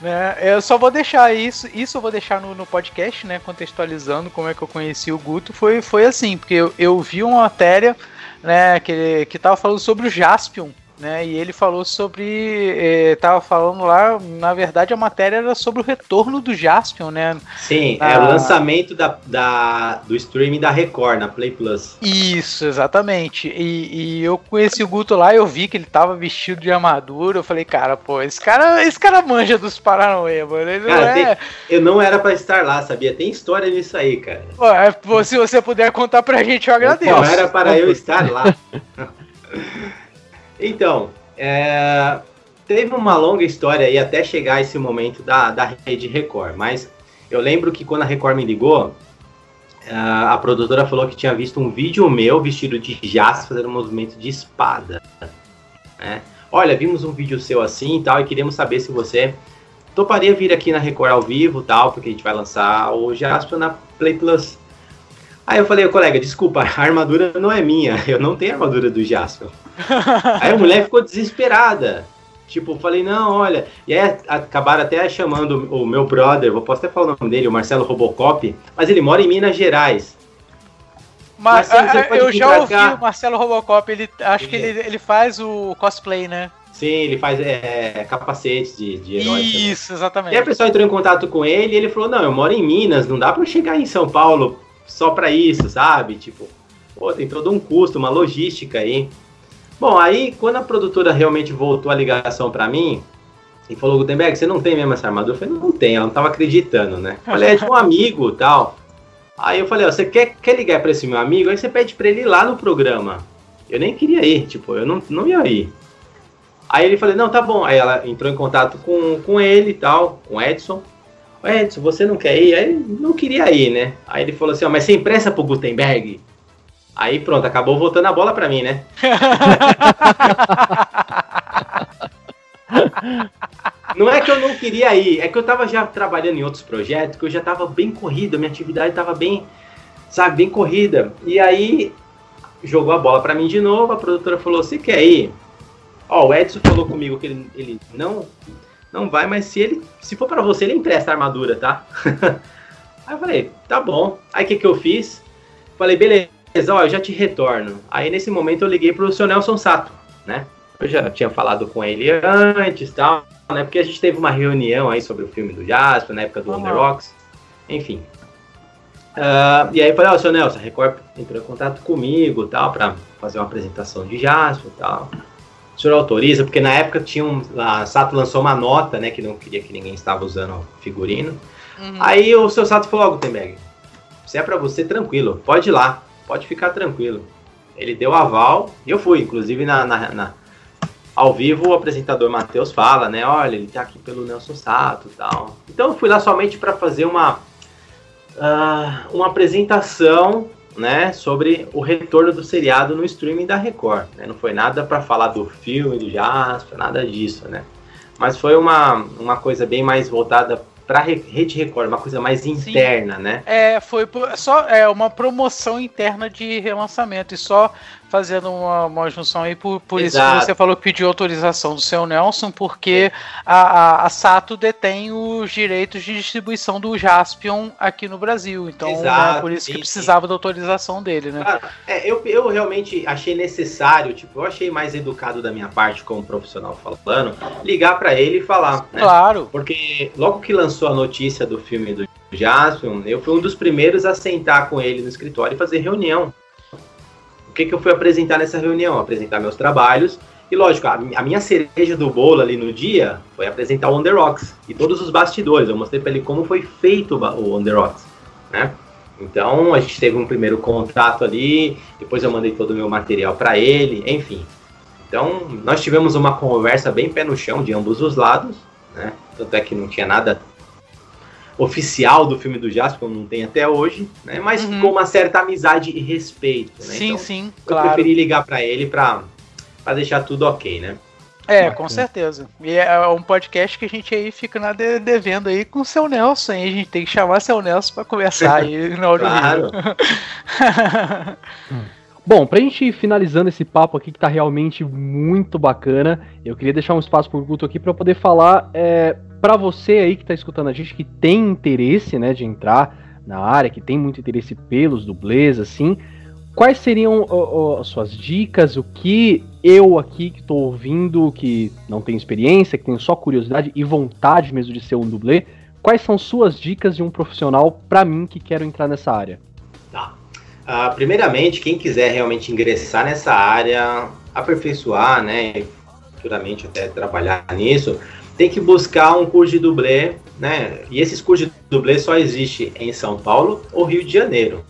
Né, eu só vou deixar isso, isso eu vou deixar no, no podcast, né, contextualizando como é que eu conheci o Guto, foi, foi assim, porque eu, eu vi uma matéria, né, que, que tava falando sobre o Jaspion, né? E ele falou sobre. Eh, tava falando lá, na verdade, a matéria era sobre o retorno do Jaspion, né? Sim, é Ah. o lançamento da, da- do streaming da Record, na Play Plus. Isso, exatamente. E, e eu conheci o Guto lá, eu vi que ele tava vestido de armadura. Eu falei, cara, pô, esse cara, esse cara manja dos Paranauê, mano. Ele não Cara, é. Eu não era pra estar lá, sabia? Tem história nisso aí, cara. Pô, é, pô, se você puder contar pra gente, eu agradeço. Não era para eu estar lá. Então, é, teve uma longa história aí até chegar esse momento da, da Rede Record, mas Eu lembro que quando a Record me ligou, a, a produtora falou que tinha visto um vídeo meu vestido de jazz fazendo um movimento de espada. Né? Olha, vimos um vídeo seu assim e tal, e queríamos saber se você toparia vir aqui na Record ao vivo tal, porque a gente vai lançar o Jasper na Play Plus. Aí eu falei, colega, desculpa, a armadura não é minha, eu não tenho a armadura do Jasper. aí a mulher ficou desesperada. Tipo, falei, não, olha. E aí acabaram até chamando o meu brother, vou posso até falar o nome dele, o Marcelo Robocop, mas ele mora em Minas Gerais. Mas Marcelo, eu já ouvi o Marcelo Robocop, ele acho é. que ele, ele faz o cosplay, né? Sim, ele faz é, capacetes de, de heróis. Isso, também. exatamente. E a pessoa entrou em contato com ele e ele falou: Não, eu moro em Minas, não dá pra chegar em São Paulo só pra isso, sabe? Tipo, pô, tem todo um custo, uma logística aí. Bom, aí quando a produtora realmente voltou a ligação para mim e falou, Gutenberg, você não tem mesmo essa armadura? Eu falei, não tem, ela não tava acreditando, né? Eu falei, é de um amigo tal. Aí eu falei, ó, você quer, quer ligar para esse meu amigo? Aí você pede pra ele ir lá no programa. Eu nem queria ir, tipo, eu não, não ia ir. Aí ele falou, não, tá bom. Aí ela entrou em contato com, com ele e tal, com o Edson. Edson, você não quer ir? Aí ele não queria ir, né? Aí ele falou assim, ó, mas sem pressa pro Gutenberg? Aí pronto, acabou voltando a bola para mim, né? não é que eu não queria ir, é que eu tava já trabalhando em outros projetos, que eu já tava bem corrida, minha atividade tava bem, sabe, bem corrida. E aí jogou a bola para mim de novo, a produtora falou: "Você quer ir?" Ó, o Edson falou comigo que ele, ele não não vai, mas se ele se for para você, ele empresta a armadura, tá? aí eu falei: "Tá bom". Aí o que que eu fiz? Falei: "Beleza, ó, eu já te retorno. Aí nesse momento eu liguei pro seu Nelson Sato, né? Eu já tinha falado com ele antes tal, né? Porque a gente teve uma reunião aí sobre o filme do Jasper, na época do uhum. Rocks. Enfim. Uh, e aí eu falei, ó, oh, seu Nelson, a Record entrou em contato comigo tal, pra fazer uma apresentação de Jasper e tal. O senhor autoriza? Porque na época tinha um, a Sato lançou uma nota, né? Que não queria que ninguém estava usando figurino. Uhum. Aí o seu Sato falou, Gutenberg, se é pra você, tranquilo, pode ir lá pode ficar tranquilo. Ele deu aval e eu fui, inclusive na, na, na ao vivo o apresentador Matheus fala, né? Olha, ele tá aqui pelo Nelson Sato e tal. Então eu fui lá somente para fazer uma, uh, uma apresentação, né? Sobre o retorno do seriado no streaming da Record. Né? Não foi nada para falar do filme, do Jasper, nada disso, né? Mas foi uma, uma coisa bem mais voltada pra Rede Record, uma coisa mais interna, Sim. né? É, foi só é, uma promoção interna de relançamento e só fazendo uma, uma junção aí, por, por isso que você falou que pediu autorização do seu Nelson, porque a, a, a, Sato detém os direitos de distribuição do Jaspion aqui no Brasil. Então, né, por isso sim, que precisava sim. da autorização dele, né? Claro. É, eu, eu realmente achei necessário, tipo, eu achei mais educado da minha parte, como profissional falando, ligar para ele e falar. Né? Claro. Porque logo que lançou a notícia do filme do Jaspion, eu fui um dos primeiros a sentar com ele no escritório e fazer reunião que, que eu fui apresentar nessa reunião? Apresentar meus trabalhos. E lógico, a, a minha cereja do bolo ali no dia foi apresentar o On The Rocks e todos os bastidores. Eu mostrei para ele como foi feito o On The Rocks, né? Então a gente teve um primeiro contato ali, depois eu mandei todo o meu material para ele, enfim. Então nós tivemos uma conversa bem pé no chão de ambos os lados, né? Tanto é que não tinha nada oficial do filme do Jasper, como não tem até hoje, né? Mas uhum. ficou uma certa amizade e respeito, né? Sim, então, sim, eu claro. preferi ligar para ele para deixar tudo ok, né? É, Bacana. com certeza. E é um podcast que a gente aí fica na de, devendo aí com o seu Nelson. Aí a gente tem que chamar seu Nelson para conversar aí no áudio. claro. Bom, pra gente ir finalizando esse papo aqui que tá realmente muito bacana, eu queria deixar um espaço pro Guto aqui para poder falar é, para você aí que está escutando a gente, que tem interesse, né, de entrar na área, que tem muito interesse pelos dublês, assim, quais seriam as suas dicas, o que eu aqui que estou ouvindo, que não tem experiência, que tenho só curiosidade e vontade mesmo de ser um dublê, quais são suas dicas de um profissional para mim que quero entrar nessa área? Tá. Uh, primeiramente, quem quiser realmente ingressar nessa área, aperfeiçoar, né, futuramente até trabalhar nisso, tem que buscar um curso de dublê, né? E esses cursos de dublê só existem em São Paulo ou Rio de Janeiro,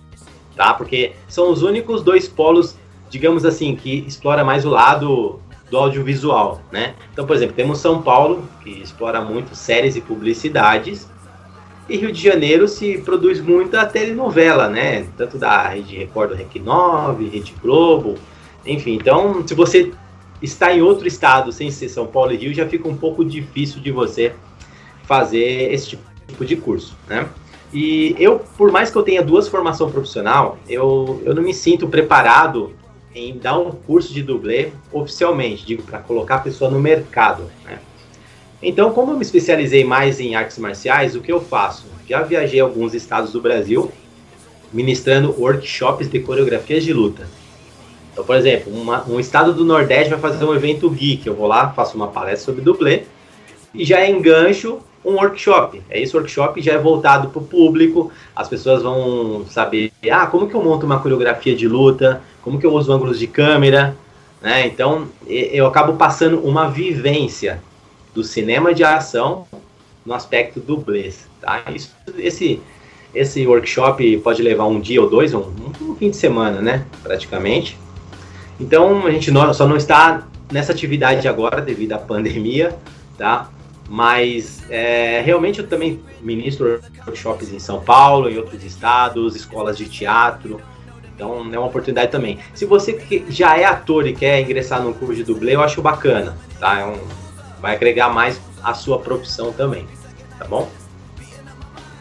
tá? Porque são os únicos dois polos, digamos assim, que explora mais o lado do audiovisual, né? Então, por exemplo, temos São Paulo, que explora muito séries e publicidades, E Rio de Janeiro se produz muita telenovela, né? Tanto da Rede Record Rec 9, Rede Globo, enfim. Então, se você está em outro estado sem ser São Paulo e Rio, já fica um pouco difícil de você fazer esse tipo de curso, né? E eu, por mais que eu tenha duas formações profissional, eu, eu não me sinto preparado em dar um curso de dublê oficialmente, digo, para colocar a pessoa no mercado, né? Então, como eu me especializei mais em artes marciais, o que eu faço? Já viajei a alguns estados do Brasil ministrando workshops de coreografias de luta. Então, por exemplo, uma, um estado do Nordeste vai fazer um evento geek, eu vou lá, faço uma palestra sobre dublê e já engancho um workshop. É esse workshop já é voltado para o público, as pessoas vão saber, ah, como que eu monto uma coreografia de luta, como que eu uso ângulos de câmera, né? Então, eu acabo passando uma vivência do cinema de ação no aspecto dublês, tá? Isso, esse, esse workshop pode levar um dia ou dois, um, um fim de semana, né? Praticamente. Então a gente só não está nessa atividade agora devido à pandemia, tá? Mas é, realmente eu também ministro workshops em São Paulo, em outros estados, escolas de teatro. Então é uma oportunidade também. Se você já é ator e quer ingressar no curso de dublê, eu acho bacana, tá? É um, vai agregar mais a sua profissão também, tá bom?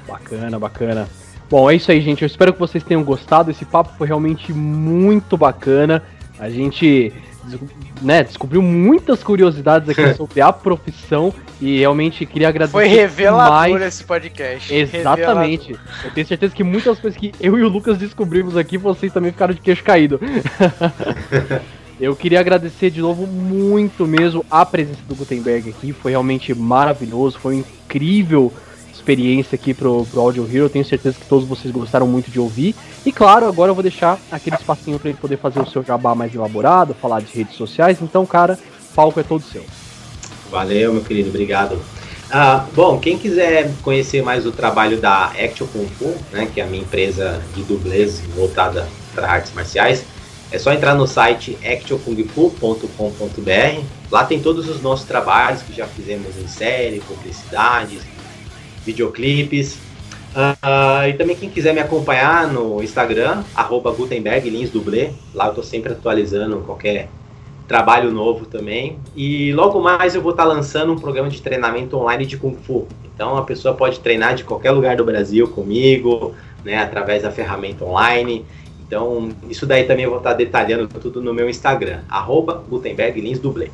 Bacana, bacana. Bom, é isso aí, gente. Eu espero que vocês tenham gostado. Esse papo foi realmente muito bacana. A gente né, descobriu muitas curiosidades aqui sobre a profissão e realmente queria agradecer. Foi revelador esse podcast. Exatamente. Revelador. Eu tenho certeza que muitas coisas que eu e o Lucas descobrimos aqui, vocês também ficaram de queixo caído. Eu queria agradecer de novo muito mesmo a presença do Gutenberg aqui. Foi realmente maravilhoso, foi incrível experiência aqui pro, pro Audio Hero. Tenho certeza que todos vocês gostaram muito de ouvir. E claro, agora eu vou deixar aquele espacinho para ele poder fazer o seu jabá mais elaborado, falar de redes sociais. Então, cara, palco é todo seu. Valeu, meu querido, obrigado. Ah, bom, quem quiser conhecer mais o trabalho da Action Kung Fu, né, que é a minha empresa de dublês voltada para artes marciais, é só entrar no site actionkungfu.com.br. Lá tem todos os nossos trabalhos que já fizemos em série, publicidades, videoclipes. Uh, e também quem quiser me acompanhar no Instagram, arroba Gutenberg Lins Dublê. Lá eu estou sempre atualizando qualquer trabalho novo também. E logo mais eu vou estar tá lançando um programa de treinamento online de Kung Fu. Então a pessoa pode treinar de qualquer lugar do Brasil comigo, né, através da ferramenta online. Então, isso daí também eu vou estar detalhando tudo no meu Instagram, arroba Gutenberg Lins Dublê.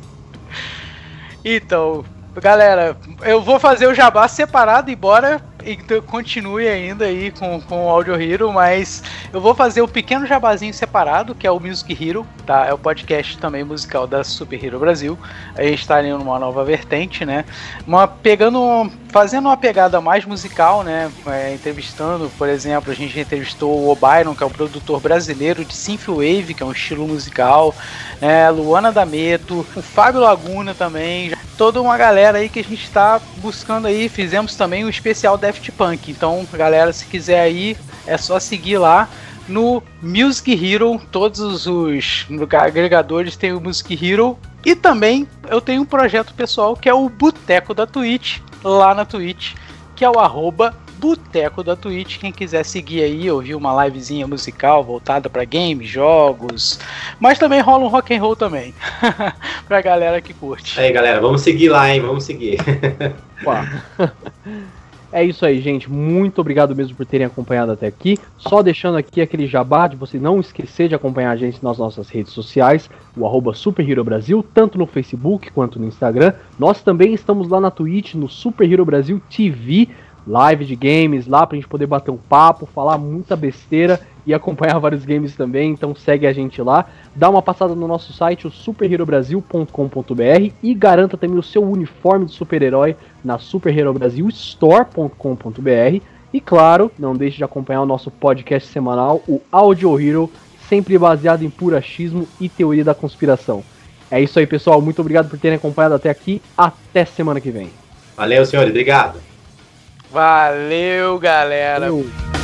Então, galera, eu vou fazer o jabá separado, embora então continue ainda aí com, com o Audio Hero, mas eu vou fazer o um pequeno jabazinho separado, que é o Music Hero, tá? É o podcast também musical da Super Hero Brasil. A gente está ali numa nova vertente, né? Uma, pegando, fazendo uma pegada mais musical, né? É, entrevistando, por exemplo, a gente entrevistou o Byron, que é o produtor brasileiro de Synthwave, que é um estilo musical, né? Luana D'Ameto, o Fábio Laguna também, toda uma galera aí que a gente está buscando aí. Fizemos também o especial Daft Punk. Então, galera, se quiser aí, é só seguir lá no Music Hero. Todos os agregadores têm o Music Hero. E também eu tenho um projeto pessoal que é o Boteco da Twitch, lá na Twitch, que é o arroba Boteco da Twitch. Quem quiser seguir aí, ouvir uma livezinha musical voltada para games, jogos, mas também rola um rock and roll também, pra galera que curte. Aí, galera, vamos seguir lá, hein? Vamos seguir. É isso aí, gente. Muito obrigado mesmo por terem acompanhado até aqui. Só deixando aqui aquele jabá de você não esquecer de acompanhar a gente nas nossas redes sociais, o arroba Brasil, tanto no Facebook quanto no Instagram. Nós também estamos lá na Twitch, no Super Hero Brasil TV live de games lá pra gente poder bater um papo, falar muita besteira e acompanhar vários games também. Então segue a gente lá, dá uma passada no nosso site, o superherobrasil.com.br e garanta também o seu uniforme de super-herói na superherobrasilstore.com.br. E claro, não deixe de acompanhar o nosso podcast semanal, o Audio Hero, sempre baseado em purachismo e teoria da conspiração. É isso aí, pessoal. Muito obrigado por terem acompanhado até aqui. Até semana que vem. Valeu, senhores. Obrigado. Valeu, galera. Valeu.